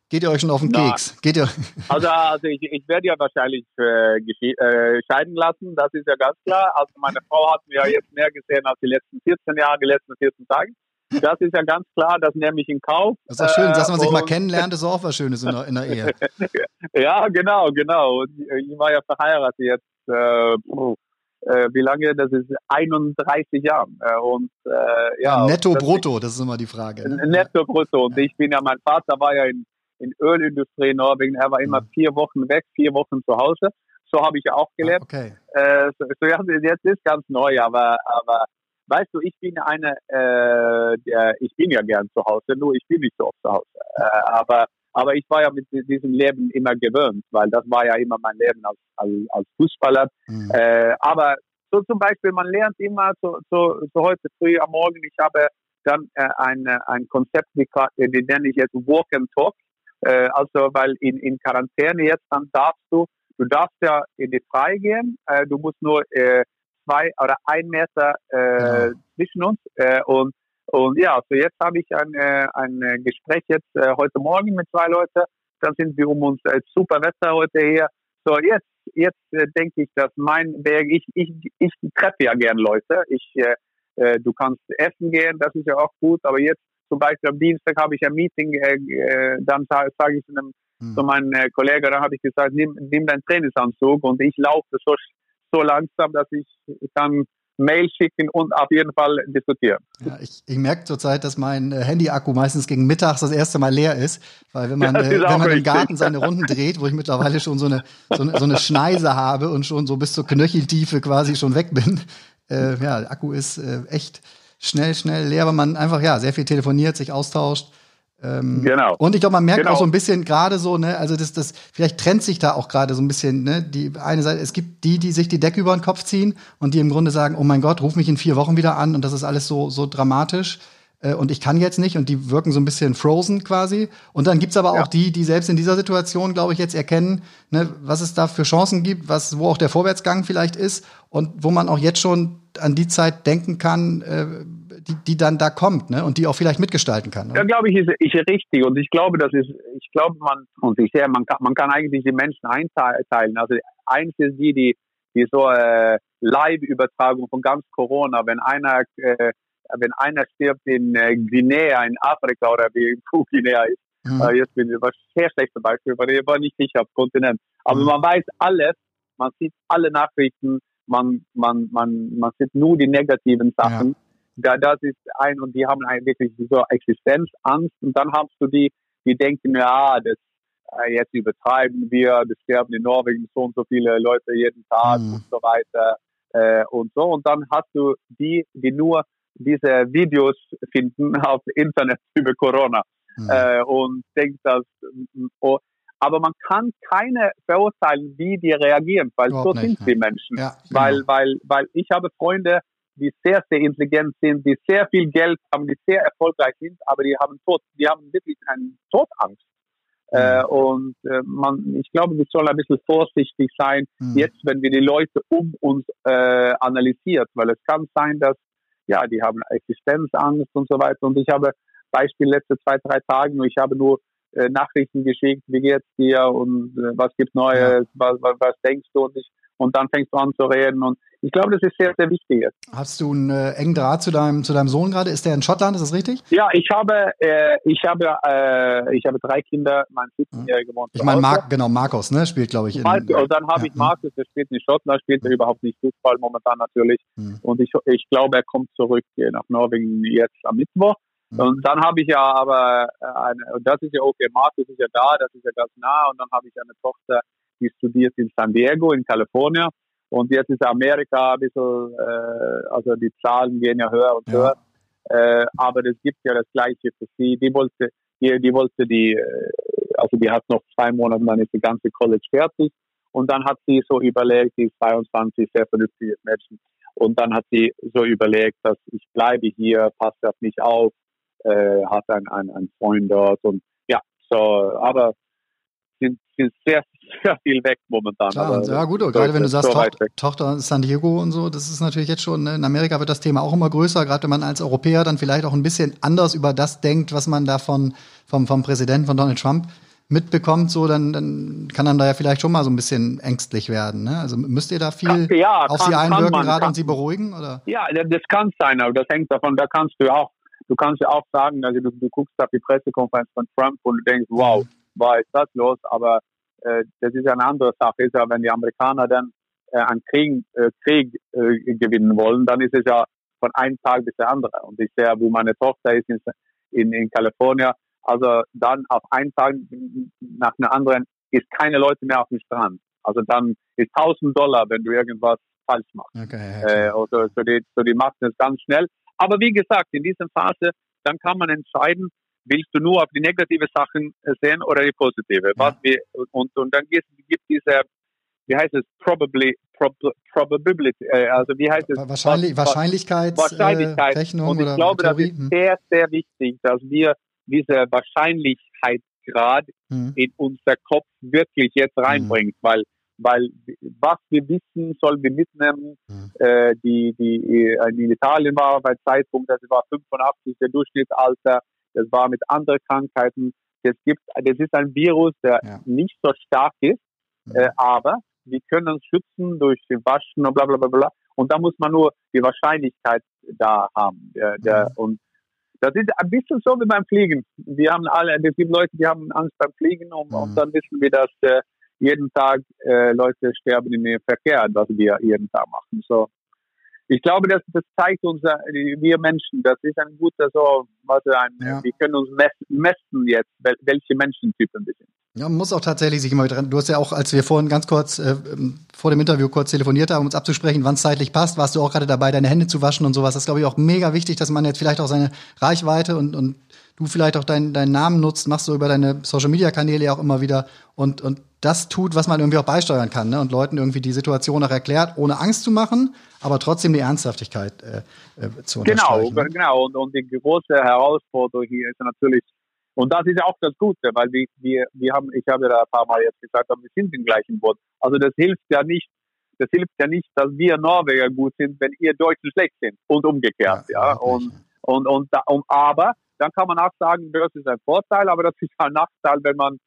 Geht ihr euch schon auf den Na, Keks? Geht ihr? Also, also ich, ich werde ja wahrscheinlich äh, äh, scheiden lassen, das ist ja ganz klar. Also meine Frau hat mir ja jetzt mehr gesehen als die letzten 14 Jahre, die letzten 14 Tage. Das ist ja ganz klar, das nehme ich in Kauf. Das ist auch schön, dass man sich mal kennenlernt, ist auch was Schönes in der, in der Ehe. ja, genau, genau. Ich war ja verheiratet jetzt, äh, äh, wie lange? Das ist 31 Jahre. Äh, und, äh, ja, Netto, brutto, das ist immer die Frage. Ne? Netto, brutto. Und ich bin ja, mein Vater war ja in in Ölindustrie in Norwegen. Er war immer mhm. vier Wochen weg, vier Wochen zu Hause. So habe ich ja auch gelebt. Okay. Äh, so, so, jetzt ist ganz neu, aber, aber weißt du, ich bin eine, äh, der, ich bin ja gern zu Hause, nur ich bin nicht so oft zu Hause. Äh, aber, aber ich war ja mit diesem Leben immer gewöhnt, weil das war ja immer mein Leben als, als, als Fußballer. Mhm. Äh, aber so zum Beispiel, man lernt immer so, so, so heute früh am Morgen, ich habe dann äh, ein, ein Konzept, die, die nenne ich jetzt Walk and Talk. Äh, also, weil in, in Quarantäne jetzt dann darfst du, du darfst ja in die Frei gehen, äh, du musst nur äh, zwei oder ein Meter äh, ja. zwischen uns äh, und und ja, also jetzt habe ich ein, äh, ein Gespräch jetzt äh, heute Morgen mit zwei Leuten. Dann sind wir um uns äh, super Wetter heute hier. So jetzt jetzt äh, denke ich, dass mein Weg ich ich ich treffe ja gern Leute. Ich äh, äh, du kannst essen gehen, das ist ja auch gut. Aber jetzt zum Beispiel am Dienstag habe ich ein Meeting, äh, dann sage sag ich einem, mhm. zu meinem Kollegen, da habe ich gesagt, nimm, nimm deinen Trainingsanzug und ich laufe so, so langsam, dass ich kann Mail schicken und auf jeden Fall diskutieren. Ja, ich, ich merke zurzeit, dass mein äh, Handy-Akku meistens gegen mittags das erste Mal leer ist, weil wenn man, äh, wenn man im Garten seine Runden dreht, wo ich mittlerweile schon so eine, so eine, so eine Schneise habe und schon so bis zur Knöcheltiefe quasi schon weg bin, äh, ja, der Akku ist äh, echt schnell, schnell leer, weil man einfach ja sehr viel telefoniert, sich austauscht. Ähm, genau. Und ich glaube, man merkt genau. auch so ein bisschen gerade so, ne, also das, das, vielleicht trennt sich da auch gerade so ein bisschen, ne, die eine Seite, es gibt die, die sich die Decke über den Kopf ziehen und die im Grunde sagen, oh mein Gott, ruf mich in vier Wochen wieder an und das ist alles so, so dramatisch äh, und ich kann jetzt nicht und die wirken so ein bisschen frozen quasi. Und dann gibt's aber ja. auch die, die selbst in dieser Situation, glaube ich, jetzt erkennen, ne, was es da für Chancen gibt, was, wo auch der Vorwärtsgang vielleicht ist und wo man auch jetzt schon an die Zeit denken kann, äh, die, die dann da kommt, ne? Und die auch vielleicht mitgestalten kann. Ja, glaube ich, ist, ist richtig. Und ich glaube, das ist, ich glaube, man, und ich sehe, man kann, man kann eigentlich die Menschen einteilen. Also eins ist die, die, die so äh, Live-Übertragung von ganz Corona, wenn einer, äh, wenn einer stirbt in äh, Guinea, in Afrika oder wie in Guinea ist. Mhm. Äh, jetzt bin ich ein sehr schlechtes Beispiel, weil ich war nicht sicher auf Kontinent. Aber mhm. man weiß alles, man sieht alle Nachrichten, man, man, man, man sieht nur die negativen Sachen. Ja da, das ist ein, und die haben wirklich so Existenzangst. Und dann hast du die, die denken, ja, das, äh, jetzt übertreiben wir, das sterben in Norwegen so und so viele Leute jeden Tag mhm. und so weiter äh, und so. Und dann hast du die, die nur diese Videos finden auf Internet über Corona mhm. äh, und denkt, dass oh, aber man kann keine verurteilen, wie die reagieren, weil Überhaupt so sind nicht, die Menschen. Ja, genau. Weil, weil, weil ich habe Freunde, die sehr, sehr intelligent sind, die sehr viel Geld haben, die sehr erfolgreich sind, aber die haben Tod, die haben wirklich eine Todangst. Mhm. Äh, und äh, man, ich glaube, wir sollen ein bisschen vorsichtig sein, mhm. jetzt, wenn wir die Leute um uns äh, analysiert, weil es kann sein, dass ja, die haben Existenzangst und so weiter. Und ich habe Beispiel letzte zwei, drei Tage, ich habe nur äh, Nachrichten geschickt, wie geht's dir und äh, was gibt Neues, ja. was, was, was denkst du und ich und dann fängst du an zu reden und ich glaube, das ist sehr, sehr wichtig. Hast du einen äh, engen Draht zu deinem, zu deinem Sohn gerade? Ist der in Schottland? Ist das richtig? Ja, ich habe, äh, ich habe, äh, ich habe drei Kinder. Mein 17-jähriger wohnt Ich meine, Mark, genau, Markus, ne, spielt, glaube ich. In, Marcus, und dann habe ja, ich Markus, der spielt in Schottland, spielt er überhaupt nicht Fußball momentan natürlich. Hm. Und ich, ich glaube, er kommt zurück nach Norwegen jetzt am Mittwoch. Hm. Und dann habe ich ja aber, eine, und das ist ja okay, Markus ist ja da, das ist ja ganz nah. Und dann habe ich eine Tochter, die studiert in San Diego in Kalifornien. Und jetzt ist Amerika ein bisschen, äh, also die Zahlen gehen ja höher und ja. höher. Äh, aber es gibt ja das Gleiche für sie. Die wollte, die, die wollte die, äh, also die hat noch zwei Monate, dann ist die ganze College fertig. Und dann hat sie so überlegt, die 22, sehr vernünftiges Mädchen. Und dann hat sie so überlegt, dass ich bleibe hier, passt auf mich auf, äh, hat einen, einen, einen Freund dort und ja, so, aber sind, sind sehr, sehr viel weg momentan. Klar, aber ja gut, gerade wenn du sagst, so Tochter, San Diego und so, das ist natürlich jetzt schon, ne, in Amerika wird das Thema auch immer größer, gerade wenn man als Europäer dann vielleicht auch ein bisschen anders über das denkt, was man da von, vom, vom Präsidenten, von Donald Trump mitbekommt, so dann, dann kann dann da ja vielleicht schon mal so ein bisschen ängstlich werden. Ne? Also müsst ihr da viel ja, auf kann, sie einwirken gerade und sie beruhigen? Oder? Ja, das kann sein, aber das hängt davon, da kannst du auch, du kannst ja auch sagen, also du, du guckst auf die Pressekonferenz von Trump und du denkst, wow, mhm war ist das los, aber das ist eine andere Sache. Ist ja, wenn die Amerikaner dann äh, einen Krieg, äh, Krieg äh, gewinnen wollen, dann ist es ja von einem Tag bis der andere. Und ich sehe, wo meine Tochter ist in, in, in Kalifornien, also dann auf einen Tag nach einem anderen ist keine Leute mehr auf dem Strand. Also dann ist 1000 Dollar, wenn du irgendwas falsch machst. Okay, okay. Äh, also, so, die, so die machen es ganz schnell. Aber wie gesagt, in dieser Phase, dann kann man entscheiden, willst du nur auf die negative Sachen äh, sehen oder die positive? Was wir, und, und dann gibt es diese, wie heißt es, probably, prob, probability, äh, also wie heißt es? Wahrscheinlich, Wahrscheinlichkeit, Wahrscheinlichkeit. Äh, Rechnung und ich glaube, Theorie. das ist sehr, sehr wichtig, dass wir diese Wahrscheinlichkeitsgrad hm. in unser Kopf wirklich jetzt hm. reinbringen, hm. weil weil was wir wissen, sollen wir mitnehmen. Mhm. Äh, die, die in Italien war bei Zeitpunkt, das war 85 der Durchschnittsalter das war mit anderen Krankheiten. Es gibt, das ist ein Virus, der ja. nicht so stark ist, mhm. äh, aber wir können uns schützen durch den Waschen und bla bla bla bla. Und da muss man nur die Wahrscheinlichkeit da haben. Der, der, mhm. Und das ist ein bisschen so wie beim Fliegen. Wir haben alle, es gibt Leute, die haben Angst beim Fliegen und, mhm. und dann wissen wir, dass äh, jeden Tag äh, Leute sterben im Verkehr, was wir jeden Tag machen. So, ich glaube, das, das zeigt uns, äh, wir Menschen, das ist ein guter so, was ein, ja. wir können uns messen jetzt, welche Menschentypen wir sind. Ja, man muss auch tatsächlich sich immer wieder, du hast ja auch, als wir vorhin ganz kurz äh, vor dem Interview kurz telefoniert haben, um uns abzusprechen, wann es zeitlich passt, warst du auch gerade dabei, deine Hände zu waschen und sowas. Das ist, glaube ich, auch mega wichtig, dass man jetzt vielleicht auch seine Reichweite und, und du vielleicht auch deinen deinen Namen nutzt, machst du über deine Social Media Kanäle ja auch immer wieder und und das tut, was man irgendwie auch beisteuern kann, ne? Und Leuten irgendwie die Situation auch erklärt, ohne Angst zu machen, aber trotzdem die Ernsthaftigkeit äh, äh, zu Genau, unterstreichen. genau. Und, und die große Herausforderung hier ist natürlich, und das ist ja auch das Gute, weil wir, wir, wir haben, ich habe ja ein paar Mal jetzt gesagt, wir sind im gleichen Boot. Also das hilft ja nicht, das hilft ja nicht, dass wir Norweger gut sind, wenn ihr Deutschen schlecht sind und umgekehrt, ja. überhaupt Und, und, und, da, und, aber dann kann man auch sagen, das ist ein Vorteil, aber das ist ein Nachteil, wenn man,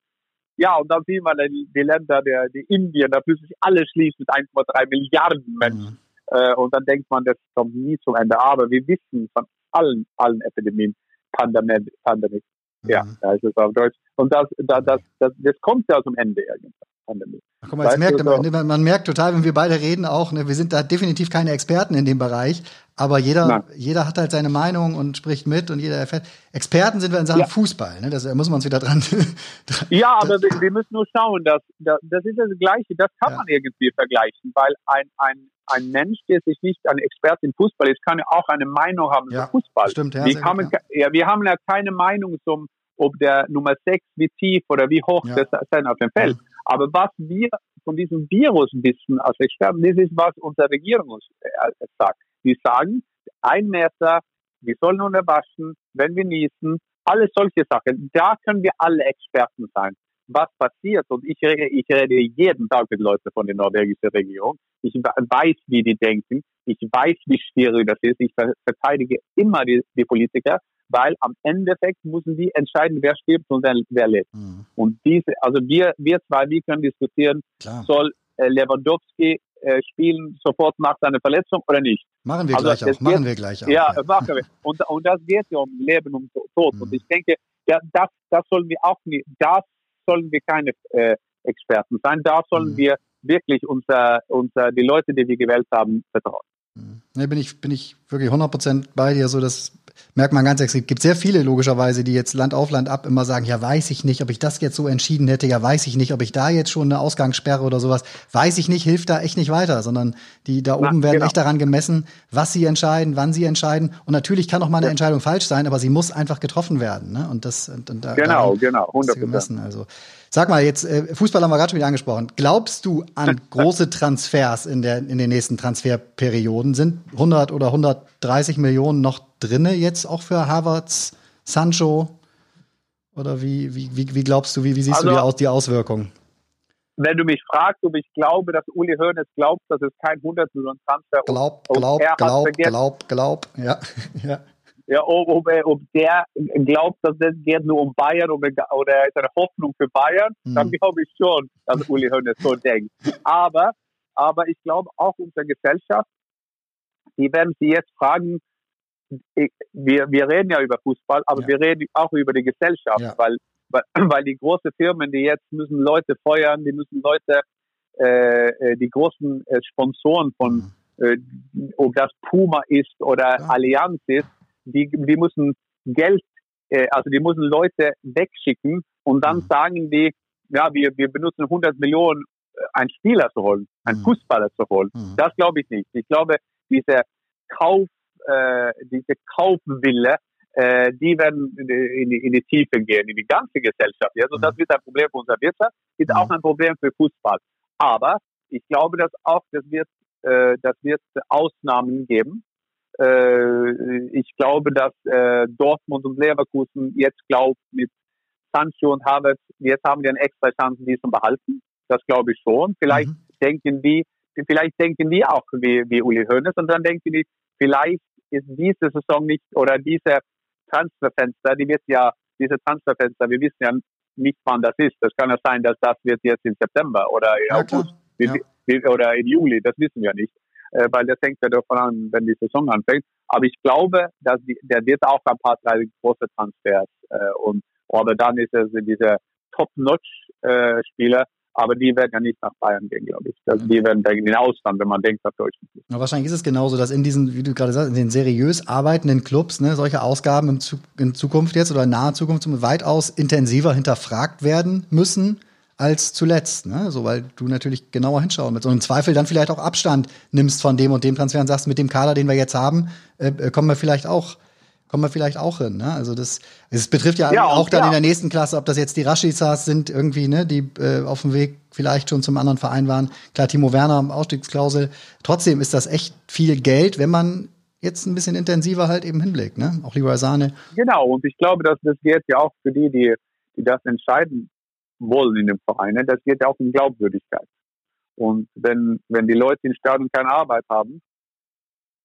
ja, und dann sieht man die, die Länder, der, die Indien, da plötzlich alle schließt mit 1,3 Milliarden Menschen. Äh, und dann denkt man, das kommt nie zum Ende. Aber wir wissen von allen, allen Epidemien, Pandemie, Pandemie. Ja, Mhm. da ist es auf Deutsch. Und das, das, das, das, das kommt ja zum Ende irgendwann. Pandemie. Ach, guck mal, merkt man, man merkt total, wenn wir beide reden auch, ne, wir sind da definitiv keine Experten in dem Bereich, aber jeder, Nein. jeder hat halt seine Meinung und spricht mit und jeder erfährt. Experten sind wir in Sachen Ja. Fußball, ne? Das, da muss man uns wieder dran. Ja, aber wir, wir müssen nur schauen, dass, dass das ist das Gleiche, das kann Ja. man irgendwie vergleichen, weil ein, ein, ein Mensch, der sich nicht ein Experte im Fußball ist, kann ja auch eine Meinung haben Ja, über Fußball. stimmt, ja, wir, haben, gut, ja. ja, wir haben ja keine Meinung zum, ob der Nummer 6 wie tief oder wie hoch Ja. das sein auf dem Feld. Aber was wir von diesem Virus wissen als Experten, das ist, was unsere Regierung uns äh, sagt. Die sagen, ein Meter, wir sollen nur waschen, wenn wir niesen, alles solche Sachen. Da können wir alle Experten sein. Was passiert? Und ich rede, ich rede jeden Tag mit Leuten von der norwegischen Regierung. Ich weiß, wie die denken. Ich weiß, wie schwierig das ist. Ich ver- verteidige immer die, die Politiker, weil am Endeffekt müssen die entscheiden, wer stirbt und wer, wer lebt. Mhm, Und diese, also wir, wir zwei, wir können diskutieren, klar. soll äh, Lewandowski äh, spielen sofort nach seiner Verletzung oder nicht? Machen wir Also, gleich auch. Machen geht- wir gleich auch. Ja, machen wir. Und, und das geht ja um Leben und Tod. Mhm. Und ich denke, ja, das, das sollen wir auch nicht, das sollen wir keine äh, Experten sein. Da sollen Mhm. wir wirklich unser, unser, die Leute, die wir gewählt haben, vertrauen. Ne, bin ich, bin ich wirklich 100% bei dir. So, das merkt man ganz extrem. Es gibt sehr viele, logischerweise, die jetzt Land auf Land ab immer sagen, ja, weiß ich nicht, ob ich das jetzt so entschieden hätte. Ja, weiß ich nicht, ob ich da jetzt schon eine Ausgangssperre oder sowas. Weiß ich nicht, hilft da echt nicht weiter, sondern die da Na, oben werden genau. echt daran gemessen, was sie entscheiden, wann sie entscheiden. Und natürlich kann auch mal eine Entscheidung falsch sein, aber sie muss einfach getroffen werden. Ne? Und das, und, und da, Genau, genau, ist sie 100 gemessen. Also, sag mal, jetzt, äh, Fußball haben wir gerade schon wieder angesprochen. Glaubst du an große Transfers in, der, in den nächsten Transferperioden? Sind 100 oder 130 Millionen noch drinne jetzt auch für Havertz, Sancho? Oder wie, wie, wie, wie glaubst du, wie, wie siehst du Also- die, Aus, die Auswirkungen? Wenn du mich fragst, ob ich glaube, dass Uli Hoeneß glaubt, dass es kein 100 Millionen Transfer Glaub, und glaub, hat glaub, vergessen- glaub, glaub. Ja, ja. Ja, ob, ob, ob der glaubt, dass das geht nur um Bayern oder, oder er ist eine Hoffnung für Bayern, Mhm. dann glaube ich schon, dass Uli Hoeneß so denkt. Aber, aber ich glaube auch unsere Gesellschaft, die werden sie jetzt fragen, wir, wir reden ja über Fußball, aber Ja. wir reden auch über die Gesellschaft, Ja. weil, weil, weil die großen Firmen, die jetzt müssen Leute feuern, die müssen Leute, äh, äh, die großen äh, Sponsoren von Mhm. äh, ob das Puma ist oder Ja. Allianz ist, die, die müssen Geld, äh, also die müssen Leute wegschicken und dann Mhm. sagen die, ja, wir, wir benutzen 100 Millionen, äh, einen Spieler zu holen, einen Mhm. Fußballer zu holen. Das glaube ich nicht. Ich glaube, diese Kauf, äh, diese Kaufwille, äh, die werden in die, in, die, in die Tiefe gehen, in die ganze Gesellschaft. Also das wird ein Problem für unsere Wirtschaft, ist Mhm. auch ein Problem für Fußball. Aber ich glaube, dass auch, das wird, äh, das wird Ausnahmen geben. Äh, ich glaube, dass äh, Dortmund und Leverkusen jetzt glaubt mit Sancho und Havertz, jetzt haben wir eine extra Chance, die zu behalten. Das glaube ich schon. Vielleicht Mhm. denken die, vielleicht denken die auch wie, wie Uli Hoeneß und dann denken die, vielleicht ist diese Saison nicht oder diese Transferfenster, die wird ja, diese Transferfenster, wir wissen ja nicht, wann das ist. Das kann ja sein, dass das wird jetzt im September oder im Ja. August Ja. oder im Juli, das wissen wir nicht, äh, weil das hängt ja davon an, wenn die Saison anfängt. Aber ich glaube, dass die, der wird auch ein paar drei große Transfers äh, und aber dann ist es diese Top-Notch-Spieler, aber die werden ja nicht nach Bayern gehen, glaube ich. Das, die werden in den Ausland, wenn man denkt nach Deutschland. Na, wahrscheinlich ist es genauso, dass in diesen, wie du gerade sagst, in den seriös arbeitenden Clubs ne, solche Ausgaben im in Zukunft jetzt oder in naher Zukunft weitaus intensiver hinterfragt werden müssen als zuletzt. Ne? So, weil du natürlich genauer hinschauen mit so einem Zweifel dann vielleicht auch Abstand nimmst von dem und dem Transfer und sagst, mit dem Kader, den wir jetzt haben, äh, äh, kommen wir vielleicht auch kommen wir vielleicht auch hin. Ne? Also das, es betrifft ja, ja auch dann ja. in der nächsten Klasse, ob das jetzt die Rashizas sind, irgendwie, ne, die äh, auf dem Weg vielleicht schon zum anderen Verein waren. Klar, Timo Werner, Ausstiegsklausel. Trotzdem ist das echt viel Geld, wenn man jetzt ein bisschen intensiver halt eben hinblickt, ne? Auch Leroy Sahne. Genau, und ich glaube, dass das geht ja auch für die, die, die das entscheiden wollen in dem Verein, ne? das geht ja auch um Glaubwürdigkeit. Und wenn, wenn die Leute in Stadion keine Arbeit haben,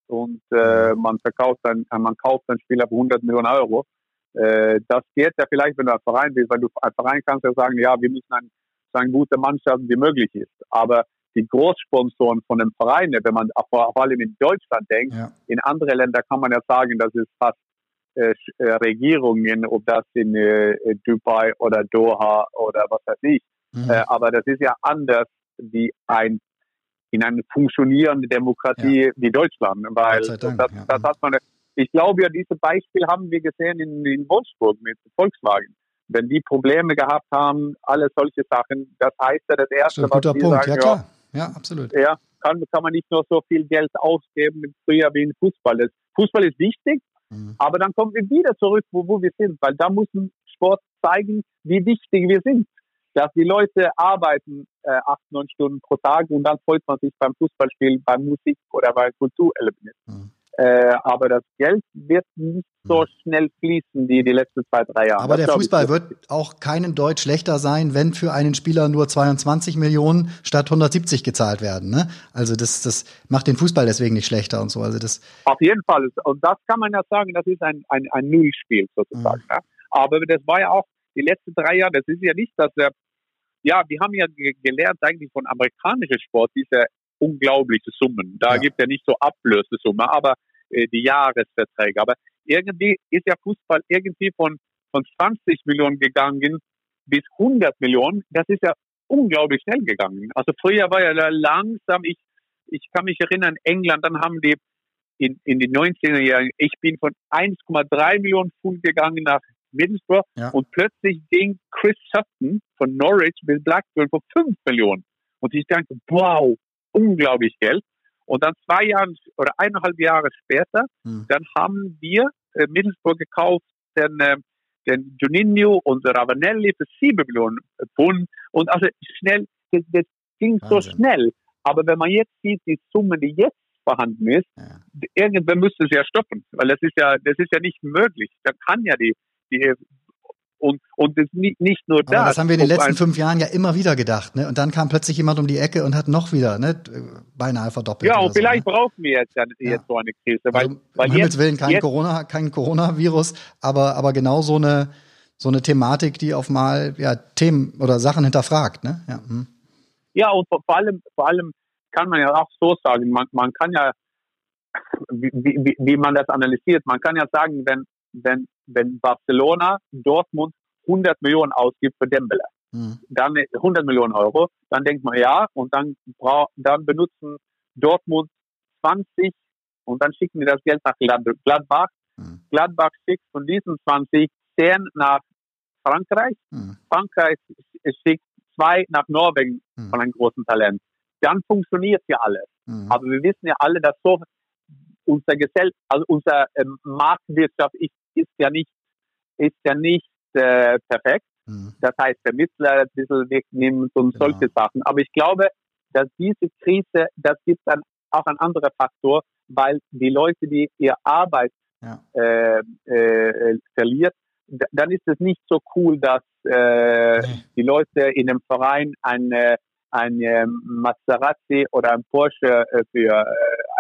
und äh, man verkauft dann, äh, man kauft dann Spieler für 100 Millionen Euro. Äh, das geht ja vielleicht, wenn du ein Verein bist, weil du ein Verein kannst ja sagen, ja, wir müssen ein, so eine gute Mannschaft wie möglich ist. Aber die Großsponsoren von den Vereinen, wenn man vor allem in Deutschland denkt, ja. in andere Länder kann man ja sagen, das ist fast äh, äh Regierungen, ob das in äh, Dubai oder Doha oder was weiß ich. Mhm. Äh, aber das ist ja anders wie ein in eine funktionierende Demokratie ja. wie Deutschland. Weil Dank, das, ja. das hat man, ich glaube ja, dieses Beispiel haben wir gesehen in, in Wolfsburg mit Volkswagen. Wenn die Probleme gehabt haben, alle solche Sachen, das heißt ja das Erste, das was die Punkt. sagen, ja, klar. ja, absolut. Ja, kann, kann man nicht nur so viel Geld ausgeben früher wie in Fußball. Das, Fußball ist wichtig, mhm. aber dann kommen wir wieder zurück, wo, wo wir sind, weil da muss ein Sport zeigen, wie wichtig wir sind dass die Leute arbeiten äh, acht, neun Stunden pro Tag und dann freut man sich beim Fußballspiel, beim Musik oder bei Kulturelementen. Mhm. Äh, aber das Geld wird nicht so mhm. schnell fließen wie die letzten zwei, drei Jahre. Aber das der Fußball wird auch keinen Deut schlechter sein, wenn für einen Spieler nur 22 Millionen statt 170 gezahlt werden. Ne? Also das, das macht den Fußball deswegen nicht schlechter und so. Also das Auf jeden Fall. Und das kann man ja sagen, das ist ein, ein, ein Nullspiel sozusagen. Mhm. Ne? Aber das war ja auch die letzten drei Jahre, das ist ja nicht, dass der ja, wir haben ja gelernt eigentlich von amerikanischem Sport diese unglaubliche Summen. Da ja. gibt es ja nicht so Ablösesumme, aber äh, die Jahresverträge. Aber irgendwie ist ja Fußball irgendwie von, von 20 Millionen gegangen bis 100 Millionen. Das ist ja unglaublich schnell gegangen. Also früher war ja langsam, ich, ich kann mich erinnern, England, dann haben die in, in den 19er Jahren, ich bin von 1,3 Millionen Pfund gegangen nach Middlesbrough ja. und plötzlich ging Chris Sutton von Norwich bis Blackburn für 5 Millionen. Und ich dachte, wow, unglaublich Geld. Und dann zwei Jahre oder eineinhalb Jahre später, hm. dann haben wir äh, Middlesbrough gekauft, den, äh, den Juninho und Ravanelli für 7 Millionen Pfund. Und also schnell, das, das ging Wahnsinn. so schnell. Aber wenn man jetzt sieht, die Summe, die jetzt vorhanden ist, ja. irgendwer müsste es ja stoppen, weil das ist ja, das ist ja nicht möglich. Da kann ja die die, und, und das nicht, nicht nur das. das haben wir in den letzten fünf Jahren ja immer wieder gedacht, ne? Und dann kam plötzlich jemand um die Ecke und hat noch wieder, ne, beinahe verdoppelt. Ja, und vielleicht so, ne? brauchen wir jetzt, ja, jetzt so eine Krise, weil, also, weil um Himmels Willen kein Corona, kein Coronavirus, aber, aber genau so eine, so eine Thematik, die auf mal, ja, Themen oder Sachen hinterfragt, ne? Ja, hm. ja und vor allem, vor allem kann man ja auch so sagen, man, man kann ja, wie, wie, wie man das analysiert, man kann ja sagen, wenn, wenn wenn Barcelona Dortmund 100 Millionen ausgibt für Dembele, mhm. dann 100 Millionen Euro, dann denkt man ja und dann dann benutzen Dortmund 20 und dann schicken die das Geld nach Gladbach. Mhm. Gladbach schickt von diesen 20 10 nach Frankreich. Mhm. Frankreich schickt zwei nach Norwegen mhm. von einem großen Talent. Dann funktioniert ja alles. Mhm. Aber wir wissen ja alle, dass so unser Gesell, also unser ähm, Marktwirtschaft ist ist ja nicht, ist ja nicht äh, perfekt. Mhm. Das heißt, der Mittler ein bisschen wegnimmt und genau. solche Sachen. Aber ich glaube, dass diese Krise, das gibt dann auch ein anderer Faktor, weil die Leute, die ihre Arbeit ja. äh, äh, verliert, dann ist es nicht so cool, dass äh, nee. die Leute in einem Verein eine, eine Maserati oder ein Porsche äh, für äh,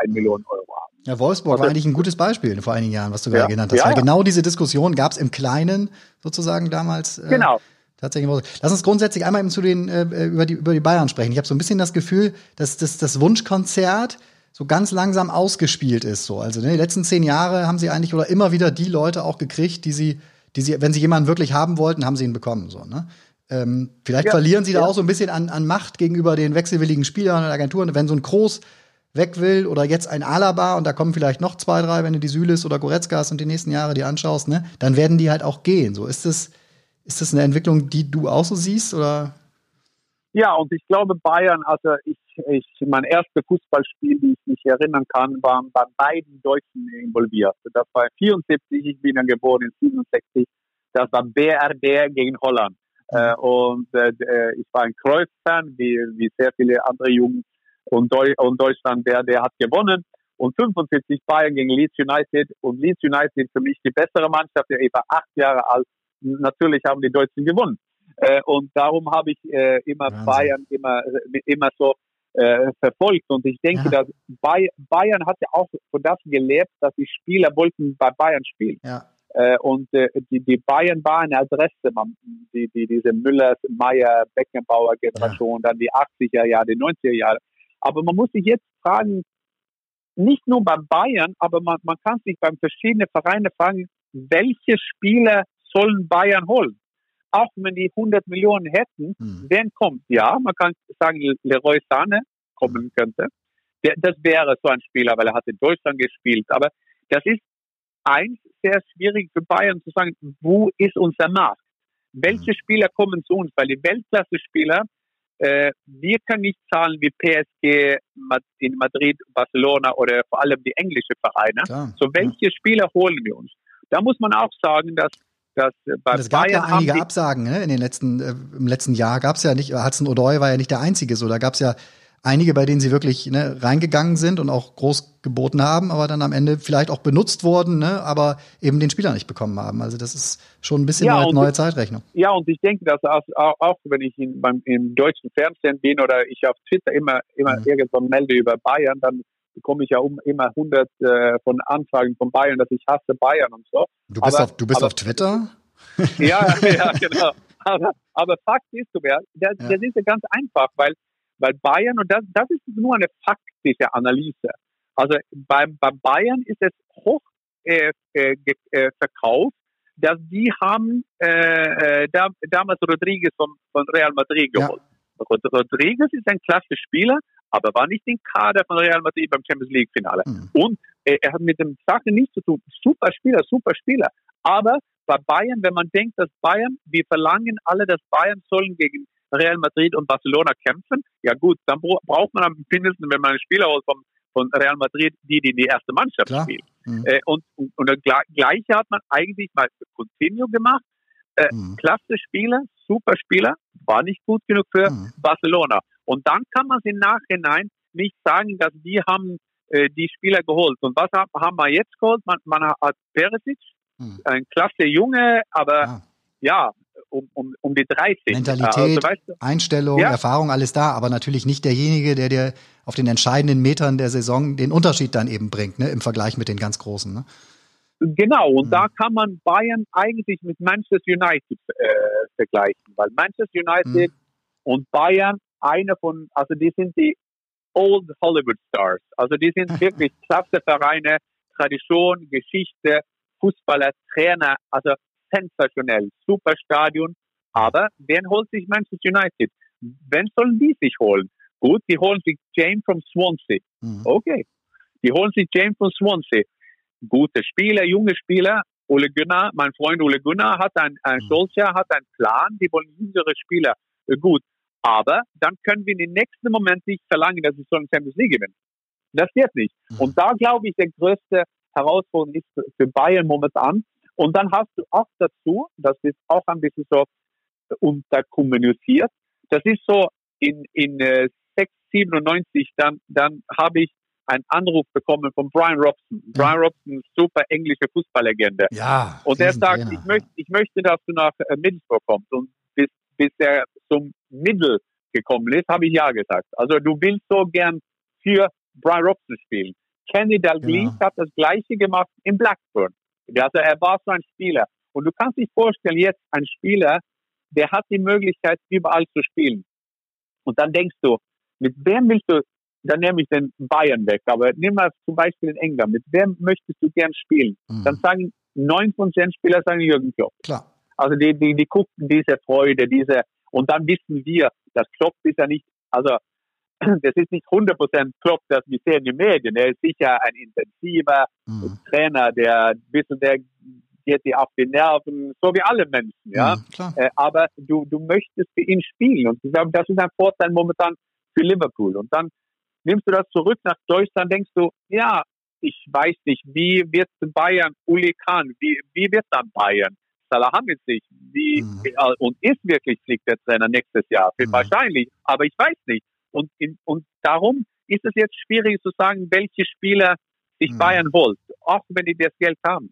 eine Million Euro haben. Ja, Wolfsburg also, war eigentlich ein gutes Beispiel vor einigen Jahren, was du ja, gerade genannt hast. Ja, weil genau diese Diskussion gab es im Kleinen sozusagen damals. Äh, genau. Tatsächlich. Lass uns grundsätzlich einmal eben zu den äh, über die über die Bayern sprechen. Ich habe so ein bisschen das Gefühl, dass das, das Wunschkonzert so ganz langsam ausgespielt ist. So, also ne, die letzten zehn Jahre haben sie eigentlich oder immer wieder die Leute auch gekriegt, die sie, die sie, wenn sie jemanden wirklich haben wollten, haben sie ihn bekommen. So, ne? Ähm, vielleicht ja, verlieren sie da auch so ein bisschen an, an Macht gegenüber den wechselwilligen Spielern und Agenturen. Wenn so ein Groß weg will oder jetzt ein Alaba und da kommen vielleicht noch zwei, drei, wenn du die Süles oder Goretzkas und die nächsten Jahre die anschaust, ne, dann werden die halt auch gehen. So ist das, ist das eine Entwicklung, die du auch so siehst oder? Ja, und ich glaube Bayern, also ich, ich, mein erstes Fußballspiel, wie ich mich erinnern kann, war bei beiden Deutschen involviert. Das war 74, ich bin dann geboren in 67. Das war BRD gegen Holland. Äh, und äh, äh, ich war ein Kreuzfan, wie, wie sehr viele andere Jugend. Und, Deu und Deutschland, der, der hat gewonnen. Und 75 Bayern gegen Leeds United. Und Leeds United für mich die bessere Mannschaft, der etwa acht Jahre alt. Natürlich haben die Deutschen gewonnen. Äh, und darum habe ich äh, immer Wahnsinn. Bayern immer, immer so äh, verfolgt. Und ich denke, ja. dass Bayern hat ja auch von das gelebt, dass die Spieler wollten bei Bayern spielen. Ja. Äh, und äh, die, die Bayern waren eine Adresse, man, die, die, diese Müller, Meyer, Beckenbauer Generation, ja. dann die 80er Jahre, die 90er Jahre. Aber man muss sich jetzt fragen, nicht nur bei Bayern, aber man, man kann sich bei verschiedenen Vereinen fragen, welche Spieler sollen Bayern holen? Auch wenn die 100 Millionen hätten, hm. wer kommt? Ja, man kann sagen, Leroy Sahne kommen könnte. Der, das wäre so ein Spieler, weil er hat in Deutschland gespielt. Aber das ist eins sehr schwierig für Bayern zu sagen, wo ist unser Markt? Welche hm. Spieler kommen zu uns? Weil die Weltklasse-Spieler, wir können nicht zahlen wie PSG in Madrid, Barcelona oder vor allem die englischen Vereine. Klar, so welche ja. Spieler holen wir uns? Da muss man auch sagen, dass dass bei es gab Bayern ja einige Absagen ne? in den letzten äh, im letzten Jahr gab es ja nicht Hudson Odoi war ja nicht der einzige so da gab es ja einige bei denen sie wirklich ne, reingegangen sind und auch groß geboten haben aber dann am Ende vielleicht auch benutzt wurden ne, aber eben den Spieler nicht bekommen haben also das ist schon ein bisschen ja, neue, neue Zeitrechnung ja und ich denke dass auch, auch wenn ich in, beim im deutschen Fernsehen bin oder ich auf Twitter immer immer mhm. irgendwann melde über Bayern dann bekomme ich ja um, immer 100 äh, von Anfragen von Bayern, dass ich hasse Bayern und so. Du bist, aber, auf, du bist aber, auf Twitter? ja, ja, genau. Aber, aber Fakt ist, das, ja. das ist ja ganz einfach, weil, weil Bayern, und das, das ist nur eine faktische Analyse. Also beim, bei Bayern ist es hoch äh, äh, äh, verkauft, dass die haben äh, äh, da, damals Rodriguez von, von Real Madrid geholt. Ja. Rodriguez ist ein klasse Spieler, aber war nicht im Kader von Real Madrid beim Champions League Finale. Mhm. Und äh, er hat mit dem Sache nichts zu tun. Super Spieler, super Spieler. Aber bei Bayern, wenn man denkt, dass Bayern, wir verlangen alle, dass Bayern sollen gegen Real Madrid und Barcelona kämpfen, ja gut, dann braucht man am mindestens, wenn man einen Spieler holt von, von Real Madrid, die, die die erste Mannschaft Klar. spielen. Mhm. Äh, und, und, und das Gleiche hat man eigentlich mal für Coutinho gemacht. Äh, mhm. Klasse Spieler, super Spieler, war nicht gut genug für mhm. Barcelona. Und dann kann man im Nachhinein nicht sagen, dass die haben äh, die Spieler geholt. Und was haben wir jetzt geholt? Man, man hat Perisic, hm. ein klasse Junge, aber ah. ja, um, um, um die 30. Mentalität, also, weißt du, Einstellung, ja. Erfahrung, alles da, aber natürlich nicht derjenige, der dir auf den entscheidenden Metern der Saison den Unterschied dann eben bringt, ne, im Vergleich mit den ganz Großen. Ne? Genau, und mhm. da kann man Bayern eigentlich mit Manchester United äh, vergleichen, weil Manchester United mhm. und Bayern eine von, also die sind die Old Hollywood Stars. Also die sind wirklich klasse Vereine, Tradition, Geschichte, Fußballer, Trainer, also sensationell, super Stadion. Aber wer holt sich Manchester United? Wen sollen die sich holen? Gut, die holen sich James from Swansea. Mhm. Okay. Die holen sich James from Swansea. Gute Spieler, junge Spieler. Ole Gunnar, mein Freund Ole Gunnar hat ein, ein mhm. Solskjaer hat einen Plan, die wollen jüngere Spieler. Gut, aber dann können wir in den nächsten Moment nicht verlangen, dass sie so ein Champions League gewinnen. Das geht nicht. Mhm. Und da glaube ich, der größte Herausforderung ist für Bayern momentan. Und dann hast du auch dazu, das ist auch ein bisschen so unterkommunisiert, das ist so in, in äh, 697, dann, dann habe ich einen Anruf bekommen von Brian Robson. Mhm. Brian Robson, super englische Fußballlegende. Ja. Und er sagt, ich möchte, ich möchte, dass du nach äh, Middlesbrough kommst. Und bis, bis er zum Middle gekommen ist, habe ich ja gesagt. Also du willst so gern für Brian Robson spielen. Kenny Dalglish ja. hat das Gleiche gemacht in Blackburn. Also er war so ein Spieler. Und du kannst dich vorstellen, jetzt ein Spieler, der hat die Möglichkeit, überall zu spielen. Und dann denkst du, mit wem willst du, dann nehme ich den Bayern weg, aber nimm mal zum Beispiel in England, mit wem möchtest du gern spielen? Mhm. Dann sagen neun von zehn Spieler sagen Jürgen Klopp. Klar. Also die, die, die gucken diese Freude, diese, und dann wissen wir, dass Klopp ist ja nicht, also das ist nicht 100% Klopp, das wir sehen in den Medien. Er ist sicher ein intensiver mhm. Trainer, der ein bisschen, der geht dir auf die Nerven, so wie alle Menschen, ja. Mhm, äh, aber du, du möchtest für ihn spielen. Und ich glaube, das ist ein Vorteil momentan für Liverpool. Und dann nimmst du das zurück nach Deutschland, denkst du, ja, ich weiß nicht, wie wird Bayern Uli Kahn, wie, wie wird dann Bayern? Salahamidzic, wie, mhm. Und ist wirklich Flick der Trainer nächstes Jahr? Mhm. Wahrscheinlich, aber ich weiß nicht. Und, und darum ist es jetzt schwierig zu sagen, welche Spieler sich mhm. Bayern holt, auch wenn die das Geld haben.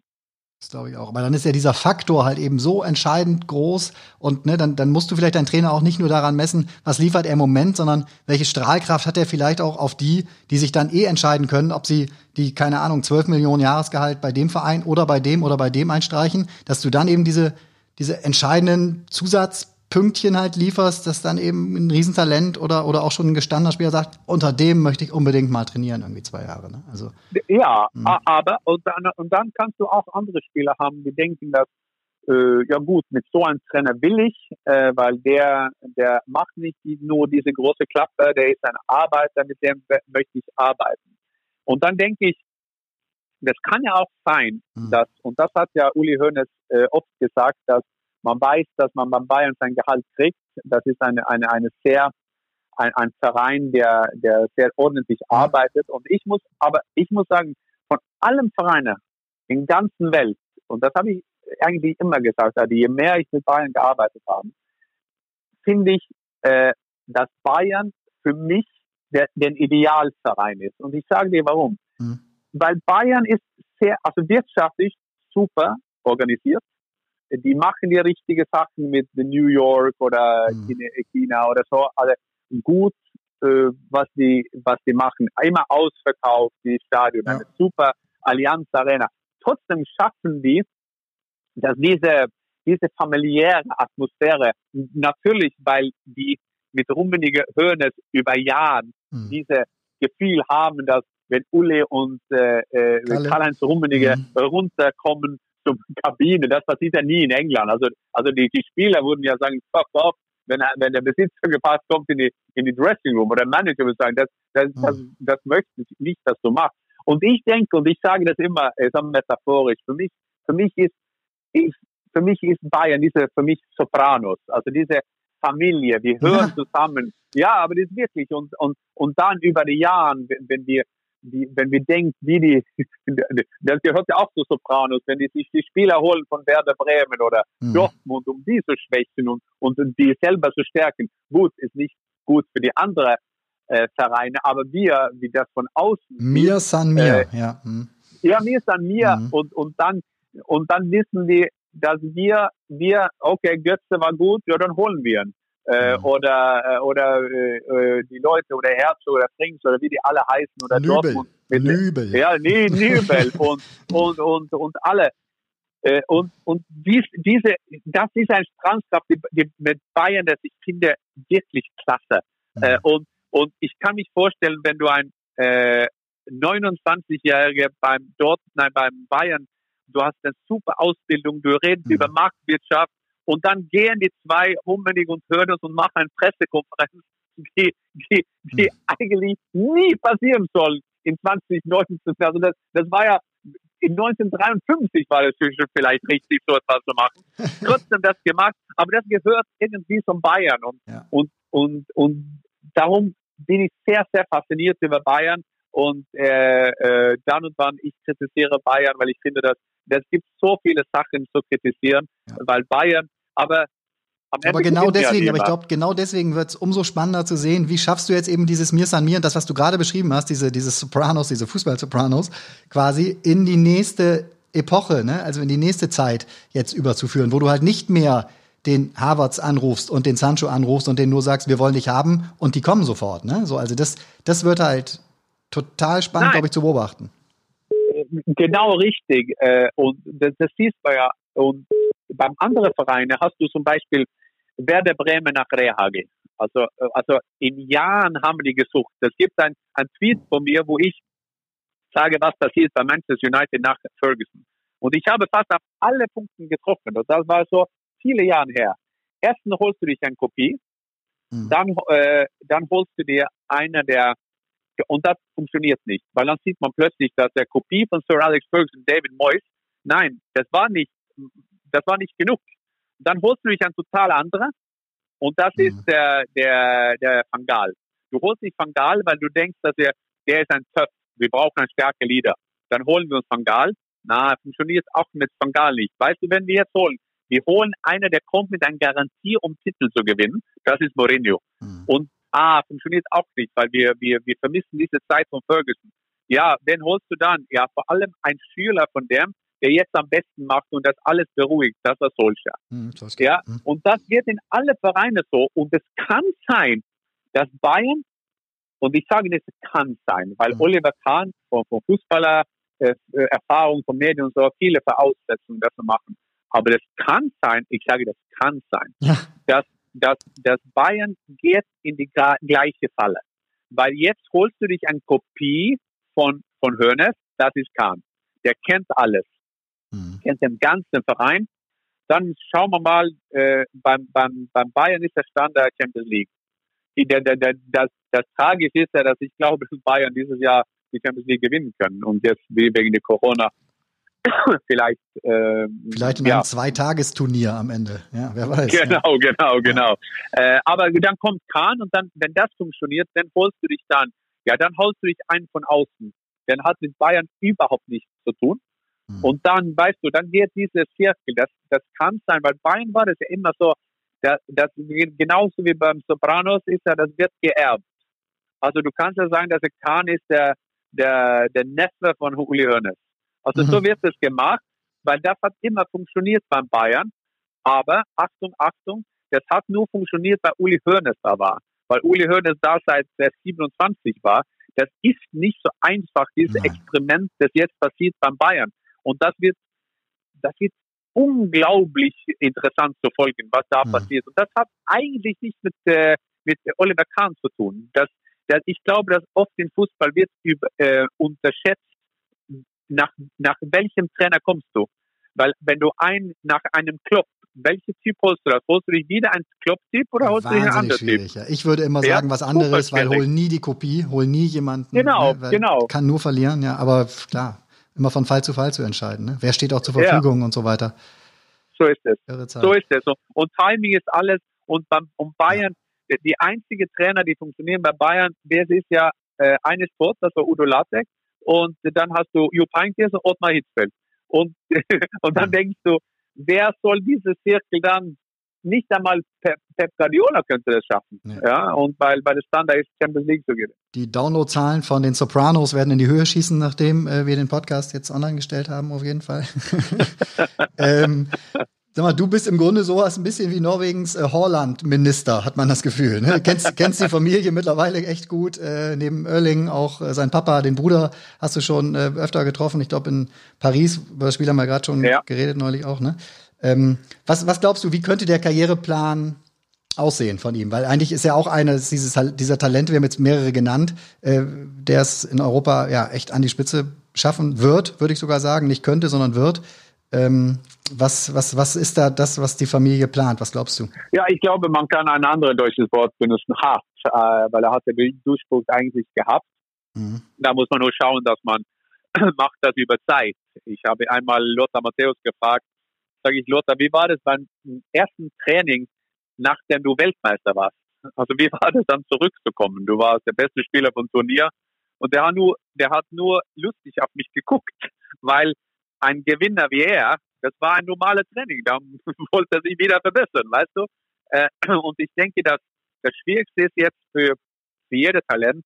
Das glaube ich auch. Aber dann ist ja dieser Faktor halt eben so entscheidend groß und ne, dann, dann musst du vielleicht deinen Trainer auch nicht nur daran messen, was liefert er im Moment, sondern welche Strahlkraft hat er vielleicht auch auf die, die sich dann eh entscheiden können, ob sie die, keine Ahnung, 12 Millionen Jahresgehalt bei dem Verein oder bei dem oder bei dem einstreichen, dass du dann eben diese, diese entscheidenden Zusatz Pünktchen halt lieferst, dass dann eben ein Riesentalent oder, oder auch schon ein gestandener Spieler sagt, unter dem möchte ich unbedingt mal trainieren, irgendwie zwei Jahre. Ne? Also, ja, mh. aber und dann, und dann kannst du auch andere Spieler haben, die denken, dass äh, ja gut, mit so einem Trainer will ich, äh, weil der, der macht nicht nur diese große Klappe, der ist ein Arbeiter, mit dem möchte ich arbeiten. Und dann denke ich, das kann ja auch sein, mhm. dass, und das hat ja Uli Hoeneß äh, oft gesagt, dass man weiß, dass man beim Bayern sein Gehalt kriegt. Das ist eine, eine, eine sehr, ein, ein Verein, der, der sehr ordentlich arbeitet. Und ich muss, aber ich muss sagen, von allen Vereinen in der ganzen Welt, und das habe ich eigentlich immer gesagt, also je mehr ich mit Bayern gearbeitet habe, finde ich, äh, dass Bayern für mich der, der Idealverein ist. Und ich sage dir warum. Mhm. Weil Bayern ist sehr, also wirtschaftlich super organisiert die machen die richtige Sachen mit New York oder mhm. China oder so. Also gut, äh, was die was die machen. Immer ausverkauft die Stadion, ja. eine super Allianz Arena. Trotzdem schaffen die, dass diese diese familiäre Atmosphäre natürlich, weil die mit Rummenigge Höhnes über Jahre mhm. diese Gefühl haben, dass wenn Ulle und äh, äh, Karl-Heinz Rummenigge mhm. runterkommen zur Kabine. Das passiert ja nie in England. Also, also die, die Spieler würden ja sagen, fuck off, wenn, wenn der Besitzer gepasst kommt in die, in die Dressing Room oder der Manager würde sagen, das, das, das, hm. das möchte ich nicht, dass du machst. Und ich denke, und ich sage das immer, äh, metaphorisch, für mich, für mich ist, ich, für mich ist Bayern diese, für mich Sopranos, also diese Familie, wir hören ja. zusammen. Ja, aber das ist wirklich, und, und, und dann über die Jahre, wenn, wenn wir, die, wenn wir denken, wie die, das gehört ja auch zu Sopranos, wenn die sich die Spieler holen von Werder Bremen oder mhm. Dortmund, um die zu schwächen und, und die selber zu stärken. Gut, ist nicht gut für die anderen äh, Vereine, aber wir, wie das von außen. Mir san mir, äh, ja. Mhm. Ja, mir san mir mhm. und, und dann, und dann wissen die, dass wir, wir, okay, Götze war gut, ja, dann holen wir ihn äh, mhm. oder äh, oder äh, äh, die Leute oder Herzog oder Frings oder wie die alle heißen oder Nübel. Dortmund mit Nübel. ja nee Nübel und und und und alle äh, und und dies, diese das ist ein die mit Bayern das ich finde wirklich klasse mhm. äh, und und ich kann mich vorstellen wenn du ein äh, 29-Jähriger beim dort nein beim Bayern du hast eine super Ausbildung du redest mhm. über Marktwirtschaft und dann gehen die zwei Hummenig und Hörners und machen eine Pressekonferenz, die, die, die hm. eigentlich nie passieren soll in 2019. Also das, das war ja in 1953 war das vielleicht richtig, so etwas zu machen. Trotzdem das gemacht, aber das gehört irgendwie zum Bayern und, ja. und, und, und darum bin ich sehr, sehr fasziniert über Bayern und äh, äh, dann und wann ich kritisiere Bayern, weil ich finde, dass es gibt so viele Sachen zu kritisieren, ja. weil Bayern aber aber genau deswegen, aber ich glaube, genau deswegen wird es umso spannender zu sehen, wie schaffst du jetzt eben dieses Mir San Mir und das, was du gerade beschrieben hast, diese, diese Sopranos, diese Fußball-Sopranos, quasi in die nächste Epoche, ne? also in die nächste Zeit jetzt überzuführen, wo du halt nicht mehr den Harvards anrufst und den Sancho anrufst und den nur sagst, wir wollen dich haben und die kommen sofort. Ne? So, also das, das wird halt total spannend, glaube ich, zu beobachten. Genau richtig. Äh, und das, das siehst du ja. Und beim anderen Verein hast du zum Beispiel Werder Bremen nach Rehage. Also, äh, also in Jahren haben die gesucht. Es gibt ein, ein Tweet von mir, wo ich sage, was passiert bei Manchester United nach Ferguson. Und ich habe fast auf alle Punkte getroffen. Und das war so viele Jahre her. Erstens holst du dich eine Kopie, mhm. dann, äh, dann holst du dir einer der, und das funktioniert nicht, weil dann sieht man plötzlich, dass der Kopie von Sir Alex Ferguson, David Moyes, nein, das war nicht das war nicht genug. Dann holst du dich ein total anderer und das mhm. ist der, der, der Fangal. Du holst dich Van Gaal, weil du denkst, dass er, der ist ein Töpf. Wir brauchen einen starken Leader. Dann holen wir uns Van Gaal. Na, funktioniert auch mit Van Gaal nicht. Weißt du, wenn wir jetzt holen, wir holen einer, der kommt mit einer Garantie, um Titel zu gewinnen. Das ist Mourinho. Mhm. Und ah, funktioniert auch nicht, weil wir, wir, wir vermissen diese Zeit von Ferguson. Ja, wen holst du dann? Ja, vor allem ein Schüler von dem, der jetzt am besten macht und das alles beruhigt, das ist Solskjaer. Mhm, ja, mhm. und das geht in alle Vereine so. Und es kann sein, dass Bayern, und ich sage es kann sein, weil mhm. Oliver Kahn von, von Fußballer, äh, Erfahrung von Medien und so, viele Voraussetzungen dafür machen. Aber das kann sein, ich sage, das kann sein, ja. dass, dass, dass Bayern geht in die gleiche Falle. Weil jetzt holst du dich eine Kopie von, von Hoeneß, das ist Kahn. Der kennt alles. Mhm. Kennt den ganzen Verein. Dann schauen wir mal, äh, beim, beim, beim Bayern ist der Stand der Champions League. Der, der, der, das, das Tragische ist ja, dass ich glaube, dass Bayern dieses Jahr die Champions League gewinnen können. Und jetzt wegen der Corona vielleicht. Äh, vielleicht in ja. einem Zweitagesturnier am Ende. Ja, wer weiß. Genau, ja. genau, genau. Ja. Äh, aber dann kommt Kahn und dann, wenn das funktioniert, dann holst du dich dann, ja, dann holst du dich einen von außen. Dann hat mit Bayern überhaupt nichts zu tun. Hm. Und dann, weißt du, dann geht dieses Zirkel, das, das kann sein, weil Bayern war das ja immer so, das, das genauso wie beim Sopranos ist ja, das wird geerbt. Also du kannst ja sagen, dass der Kahn ist der, der, der Neffe von Uli Hoeneß. Also mhm. so wird es gemacht, weil das hat immer funktioniert beim Bayern. Aber Achtung, Achtung, das hat nur funktioniert, weil Uli Hoeneß da war. Weil Uli Hoeneß da seit der 27 war. Das ist nicht so einfach, dieses Nein. Experiment, das jetzt passiert beim Bayern. Und das wird, das wird unglaublich interessant zu folgen, was da mhm. passiert. Und das hat eigentlich nichts mit, äh, mit Oliver Kahn zu tun. Das, das, ich glaube, dass oft im Fußball wird über, äh, unterschätzt, nach, nach welchem Trainer kommst du? Weil wenn du ein, nach einem Klopp, welches Typ holst du das? Holst du dich wieder ein Klopp-Typ oder holst Wahnsinnig du dich einen anderen Typ? Ja. Ich würde immer sagen, ja, was anderes, weil hol nie die Kopie, hol nie jemanden. Genau, ne, genau. Kann nur verlieren, ja, aber klar, immer von Fall zu Fall zu entscheiden. Ne? Wer steht auch zur Verfügung ja. und so weiter. So ist es. So ist es. Und Timing ist alles. Und beim und Bayern, ja. die einzige Trainer, die funktionieren bei Bayern, der ist ja äh, eines Sport, das war Udo Lattek. Und dann hast du Jupp Heynckes und Ottmar Hitzfeld. Und, und dann denkst du, wer soll diese Zirkel dann nicht einmal Pep, Pep Guardiola könnte das schaffen. Ja. ja. und weil bei der Standard ist Champions League zu gewinnen. Die Downloadzahlen von den Sopranos werden in die Höhe schießen, nachdem äh, wir den Podcast jetzt online gestellt haben, auf jeden Fall. ähm, Sag mal, du bist im Grunde sowas ein bisschen wie Norwegens äh, Horland-Minister, hat man das Gefühl. Ne? Kennst, kennst die Familie mittlerweile echt gut. Äh, neben Erling auch äh, sein Papa, den Bruder hast du schon äh, öfter getroffen. Ich glaube in Paris, über das Spiel haben wir gerade schon ja. geredet neulich auch. Ne? Ähm, was, was glaubst du, wie könnte der Karriereplan aussehen von ihm? Weil eigentlich ist er auch eines dieses, dieser Talente, wir haben jetzt mehrere genannt, äh, der es in Europa ja echt an die Spitze schaffen wird, würde ich sogar sagen. Nicht könnte, sondern wird. Ähm, was, was, was ist da das, was die Familie plant? Was glaubst du? Ja, ich glaube, man kann ein anderes deutsches Wort benutzen, hart, äh, weil er hat den Durchbruch eigentlich gehabt. Mhm. Da muss man nur schauen, dass man macht das über Zeit. Ich habe einmal Lothar Matthäus gefragt, sage ich, Lothar, wie war das beim ersten Training, nachdem du Weltmeister warst? Also wie war das dann zurückzukommen? Du warst der beste Spieler vom Turnier und der hat nur, der hat nur lustig auf mich geguckt, weil ein Gewinner wie er, das war ein normales Training. Da wollte er sich wieder verbessern, weißt du? Äh, und ich denke, dass das Schwierigste ist jetzt für, für jedes Talent,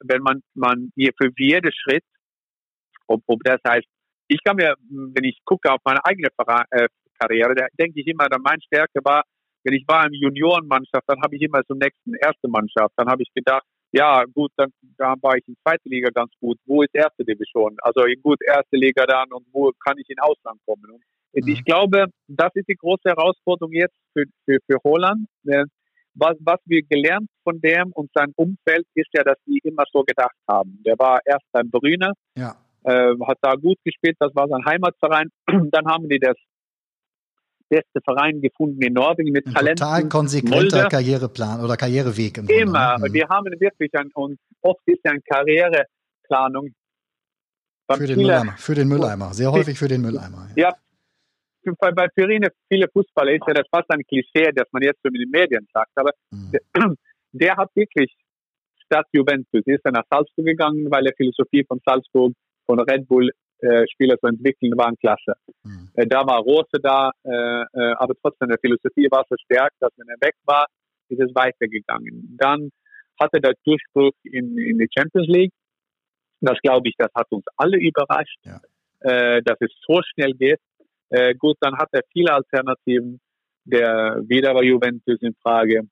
wenn man, man hier für jeden Schritt, ob, ob das heißt, ich kann mir, wenn ich gucke auf meine eigene äh, Karriere, da denke ich immer, dass meine Stärke war, wenn ich war in Juniorenmannschaft, dann habe ich immer zum nächsten erste Mannschaft. Dann habe ich gedacht, ja, gut, dann, dann war ich in zweite Liga ganz gut. Wo ist erste Division? Also gut, erste Liga dann und wo kann ich in Ausland kommen? Und mhm. ich glaube, das ist die große Herausforderung jetzt für, für, für Holland. Was, was wir gelernt von dem und seinem Umfeld ist ja, dass die immer so gedacht haben. Der war erst beim Brüne, ja. Äh, hat da gut gespielt, das war sein Heimatverein. dann haben die das beste Verein gefunden in Norwegen mit Talenten. Total konsequenter Molde. Karriereplan oder Karriereweg im Grunde. Immer. Mhm. Wir haben wirklich ein, und oft ist ja eine Karriereplanung. Für den, Mülleimer, für den Mülleimer. Sehr häufig für den Mülleimer. Ja. ja. Bei, bei Pirine, viele Fußballer ist ja das fast ein Klischee, das man jetzt so mit den Medien sagt. Aber mhm. der, der, hat wirklich Stadt Juventus. Er ist dann nach Salzburg gegangen, weil er Philosophie von Salzburg, von Red Bull äh, Spieler zu entwickeln, waren klasse. Mhm. Äh, da war Rose da, äh, aber trotzdem der Philosophie war so stark, dass wenn er weg war, ist es weitergegangen. Dann hatte der Durchbruch in, in die Champions League. Das glaube ich, das hat uns alle überrascht, ja. dass es so schnell geht. Gut, dann hat er viele Alternativen. Der wieder war Juventus in Frage.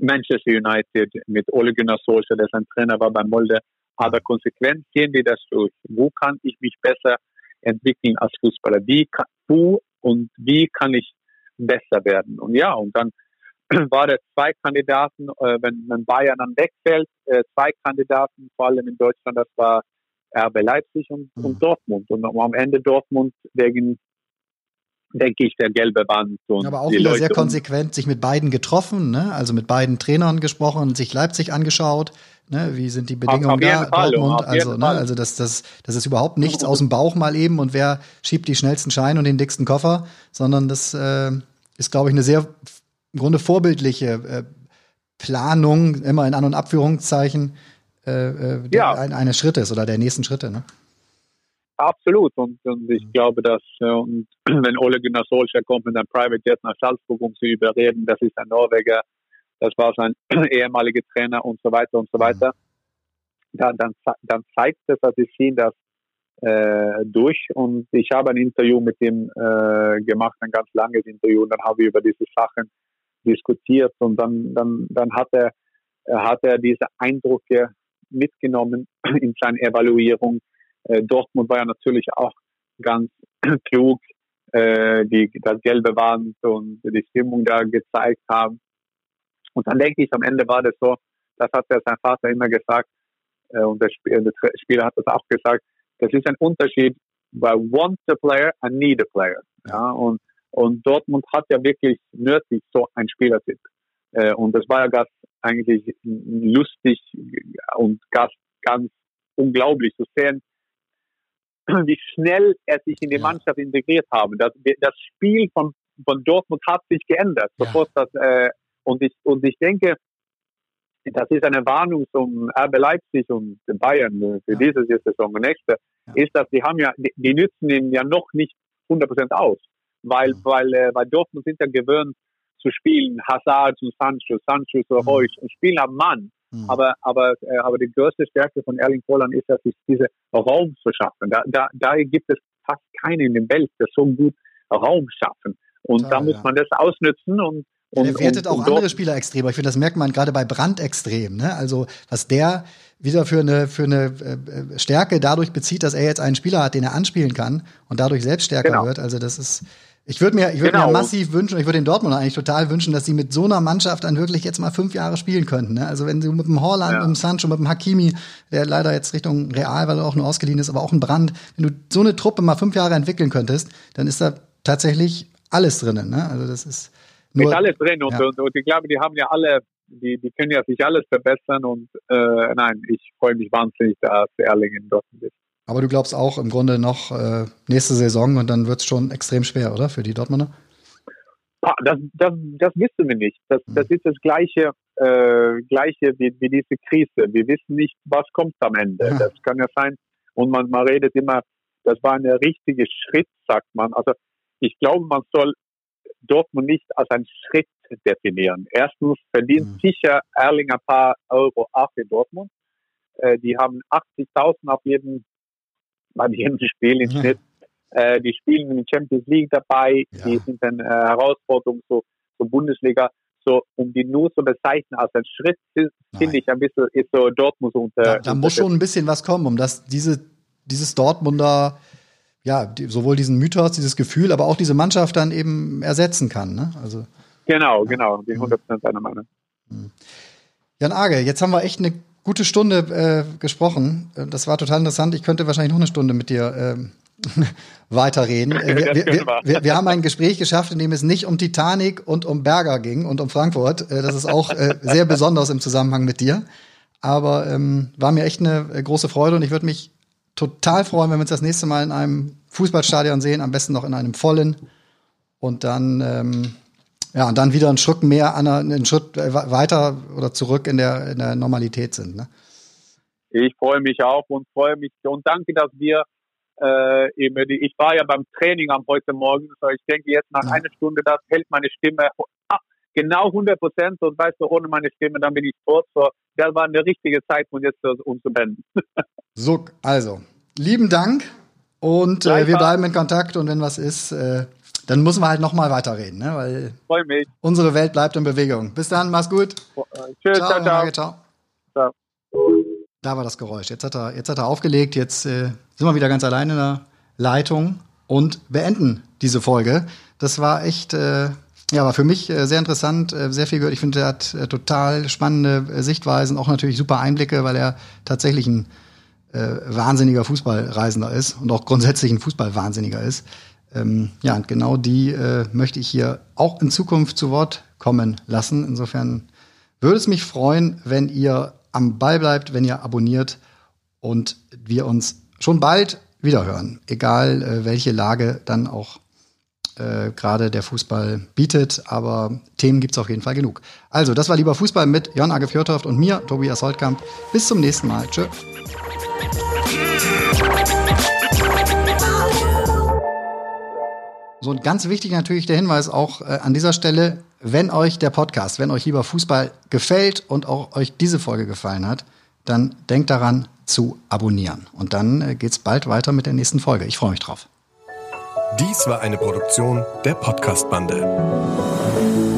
Manchester United mit Ole Gunnar Solskjaer, der sein Trainer war bei Molde. Aber konsequent gehen wir das durch. Wo kann ich mich besser entwickeln als Fußballer? Wie kann, wo und wie kann ich besser werden? Und ja, und dann war der zwei Kandidaten, äh, wenn, wenn Bayern dann wegfällt, äh, zwei Kandidaten, vor allem in Deutschland, das war RB Leipzig und, mhm. und Dortmund. Und am Ende Dortmund wegen denke ich, der gelbe Band. Und Aber auch wieder Leute sehr konsequent sich mit beiden getroffen, ne? also mit beiden Trainern gesprochen, sich Leipzig angeschaut. Ne? Wie sind die Bedingungen da? Fall, Dortmund, also, ne? also das, das, das ist überhaupt nichts aus dem Bauch mal eben und wer schiebt die schnellsten Scheine und den dicksten Koffer, sondern das äh, ist, glaube ich, eine sehr im Grunde vorbildliche äh, Planung, immer in An- und Abführungszeichen äh, äh ja. eines Schrittes oder der nächsten Schritte. Ne? Absolut. Und, und ich mhm. glaube, dass äh, und wenn Ole Gunnar Solskjaer kommt mit einem Private Jet nach Salzburg, um zu überreden, das ist ein Norweger, das war sein ehemaliger Trainer und so weiter und so mhm. weiter, dann, dann, dann zeigt es, dass sie ziehen das äh, durch. Und ich habe ein Interview mit ihm äh, gemacht, ein ganz langes Interview, und dann haben wir über diese Sachen diskutiert und dann, dann, dann hat er, hat er diese Eindrücke mitgenommen in seiner Evaluierung äh, Dortmund war ja natürlich auch ganz klug, äh, die das gelbe Wand und die Stimmung da gezeigt haben. Und dann denke ich, am Ende war das so, das hat ja sein Vater immer gesagt, äh, und der, Sp der Spieler hat das auch gesagt, das ist ein Unterschied bei want a player and need a player. Ja, und, und Dortmund hat ja wirklich nötig so ein Spielertyp. Äh, und das war ja ganz eigentlich lustig und ganz, ganz unglaublich zu sehen, wie schnell er sich in die Mannschaft integriert habe. Das, das Spiel von, von Dortmund hat sich geändert. Sofort das, äh, und, ich, und ich denke, das ist eine Warnung zum RB Leipzig und Bayern für ja. diese Saison und nächste, ja. ist, dass die haben ja, die, die nützen ihn ja noch nicht 100% aus. Weil, mhm. weil, äh, weil Dortmund sind ja gewöhnt zu spielen, Hazard und Sancho, Sancho und mhm. Reus und spielen am Mann. Mhm. Aber, aber, äh, aber die größte Stärke von Erling Haaland ist, dass es diese Raum zu schaffen. Da, da, da gibt es fast keinen in der Welt, der so gut Raum schaffen. Und Total, da muss man das ausnützen und und, der wertet und, und auch andere Spieler extrem. Ich finde, das merkt man gerade bei Brand extrem. Ne? Also, was der wieder für eine, für eine äh, Stärke dadurch bezieht, dass er jetzt einen Spieler hat, den er anspielen kann und dadurch selbst stärker genau. wird. Also, das ist, ich würde mir, ich würde genau. mir massiv wünschen, ich würde den Dortmund eigentlich total wünschen, dass sie mit so einer Mannschaft dann wirklich jetzt mal fünf Jahre spielen könnten. Ne? Also wenn sie mit dem Holland, ja. mit dem Sancho, mit dem Hakimi, der leider jetzt Richtung Real, weil er auch nur ausgeliehen ist, aber auch ein Brand, wenn du so eine Truppe mal fünf Jahre entwickeln könntest, dann ist da tatsächlich alles drinnen. Ne? Also das ist nur, ist alles drin und, ja. und, und, ich glaube, die haben ja alle, die, die können ja sich alles verbessern und äh, nein, ich freue mich wahnsinnig, dass Erling in Dortmund ist. Aber du glaubst auch im Grunde noch äh, nächste Saison und dann wird es schon extrem schwer, oder? Für die Dortmunder? Das, das, das wissen wir nicht. Das, das ist das Gleiche, äh, Gleiche wie, wie diese Krise. Wir wissen nicht, was kommt am Ende. Ja. Das kann ja sein. Und man, man redet immer, das war ein richtiger Schritt, sagt man. Also ich glaube, man soll Dortmund nicht als einen Schritt definieren. Erstens verdient mhm. sicher Erling ein paar Euro auch in Dortmund. Äh, die haben 80.000 auf jeden bei jedem Spiel im Schnitt. Äh, die spielen in der Champions League dabei, ja. die sind eine äh, Herausforderung zur so Bundesliga. So, um die nur zu bezeichnen als ein Schritt, finde ich ein bisschen, ist so Dortmund unter. Da, da muss schon ein bisschen was kommen, um das, diese, dieses Dortmunder, ja, die, sowohl diesen Mythos, dieses Gefühl, aber auch diese Mannschaft dann eben ersetzen kann, ne? Also. Genau, genau, bin 100% deiner Meinung. Hm. Jan Arge, jetzt haben wir echt eine gute Stunde äh, gesprochen. Äh, das war total interessant. Ich könnte wahrscheinlich noch eine Stunde mit dir äh, weiterreden. Wir, wir, wir, wir, haben ein Gespräch geschafft, in dem es nicht um Titanic und um Berger ging und um Frankfurt. Äh, das ist auch äh, sehr besonders im Zusammenhang mit dir. Aber ähm, war mir echt eine äh, große Freude und ich würde mich total freuen, wenn wir uns das nächste Mal in einem Fußballstadion sehen, am besten noch in einem vollen. Und dann ähm, ja, und dann wieder einen Schritt mehr, einen Schritt weiter oder zurück in der, in der Normalität sind. Ne? Ich freue mich auch und freue mich und danke, dass wir äh, eben, ich war ja beim Training am heute Morgen, so ich denke jetzt nach ja. einer Stunde, das hält meine Stimme genau 100 Prozent und weißt du, ohne meine Stimme, dann bin ich tot. So, das war eine richtige Zeit, um jetzt zu beenden. so, also, lieben Dank und äh, wir bleiben in Kontakt und wenn was ist, äh, dann müssen wir halt nochmal weiterreden, ne? weil Freu mich. unsere Welt bleibt in Bewegung. Bis dann, mach's gut. Tschüss, ciao, ciao. ciao. ciao. Da war das Geräusch. Jetzt hat er, jetzt hat er aufgelegt. Jetzt äh, sind wir wieder ganz allein in der Leitung und beenden diese Folge. Das war echt, äh, ja, war für mich äh, sehr interessant, äh, sehr viel gehört. Ich finde, er hat äh, total spannende äh, Sichtweisen, auch natürlich super Einblicke, weil er tatsächlich ein äh, wahnsinniger Fußballreisender ist und auch grundsätzlich ein Fußballwahnsinniger ist. Ähm, ja, und genau die äh, möchte ich hier auch in Zukunft zu Wort kommen lassen. Insofern würde es mich freuen, wenn ihr am Ball bleibt, wenn ihr abonniert und wir uns schon bald wiederhören. Egal, äh, welche Lage dann auch äh, gerade der Fußball bietet, aber Themen gibt es auf jeden Fall genug. Also, das war lieber Fußball mit Jon Age Fjordhoft und mir, Tobias Holtkamp. Bis zum nächsten Mal. Tschö. So, und ganz wichtig natürlich der Hinweis auch äh, an dieser Stelle, wenn euch der Podcast, wenn euch lieber Fußball gefällt und auch euch diese Folge gefallen hat, dann denkt daran zu abonnieren. Und dann äh, geht's bald weiter mit der nächsten Folge. Ich freue mich drauf. Dies war eine Produktion der Podcast-Bande.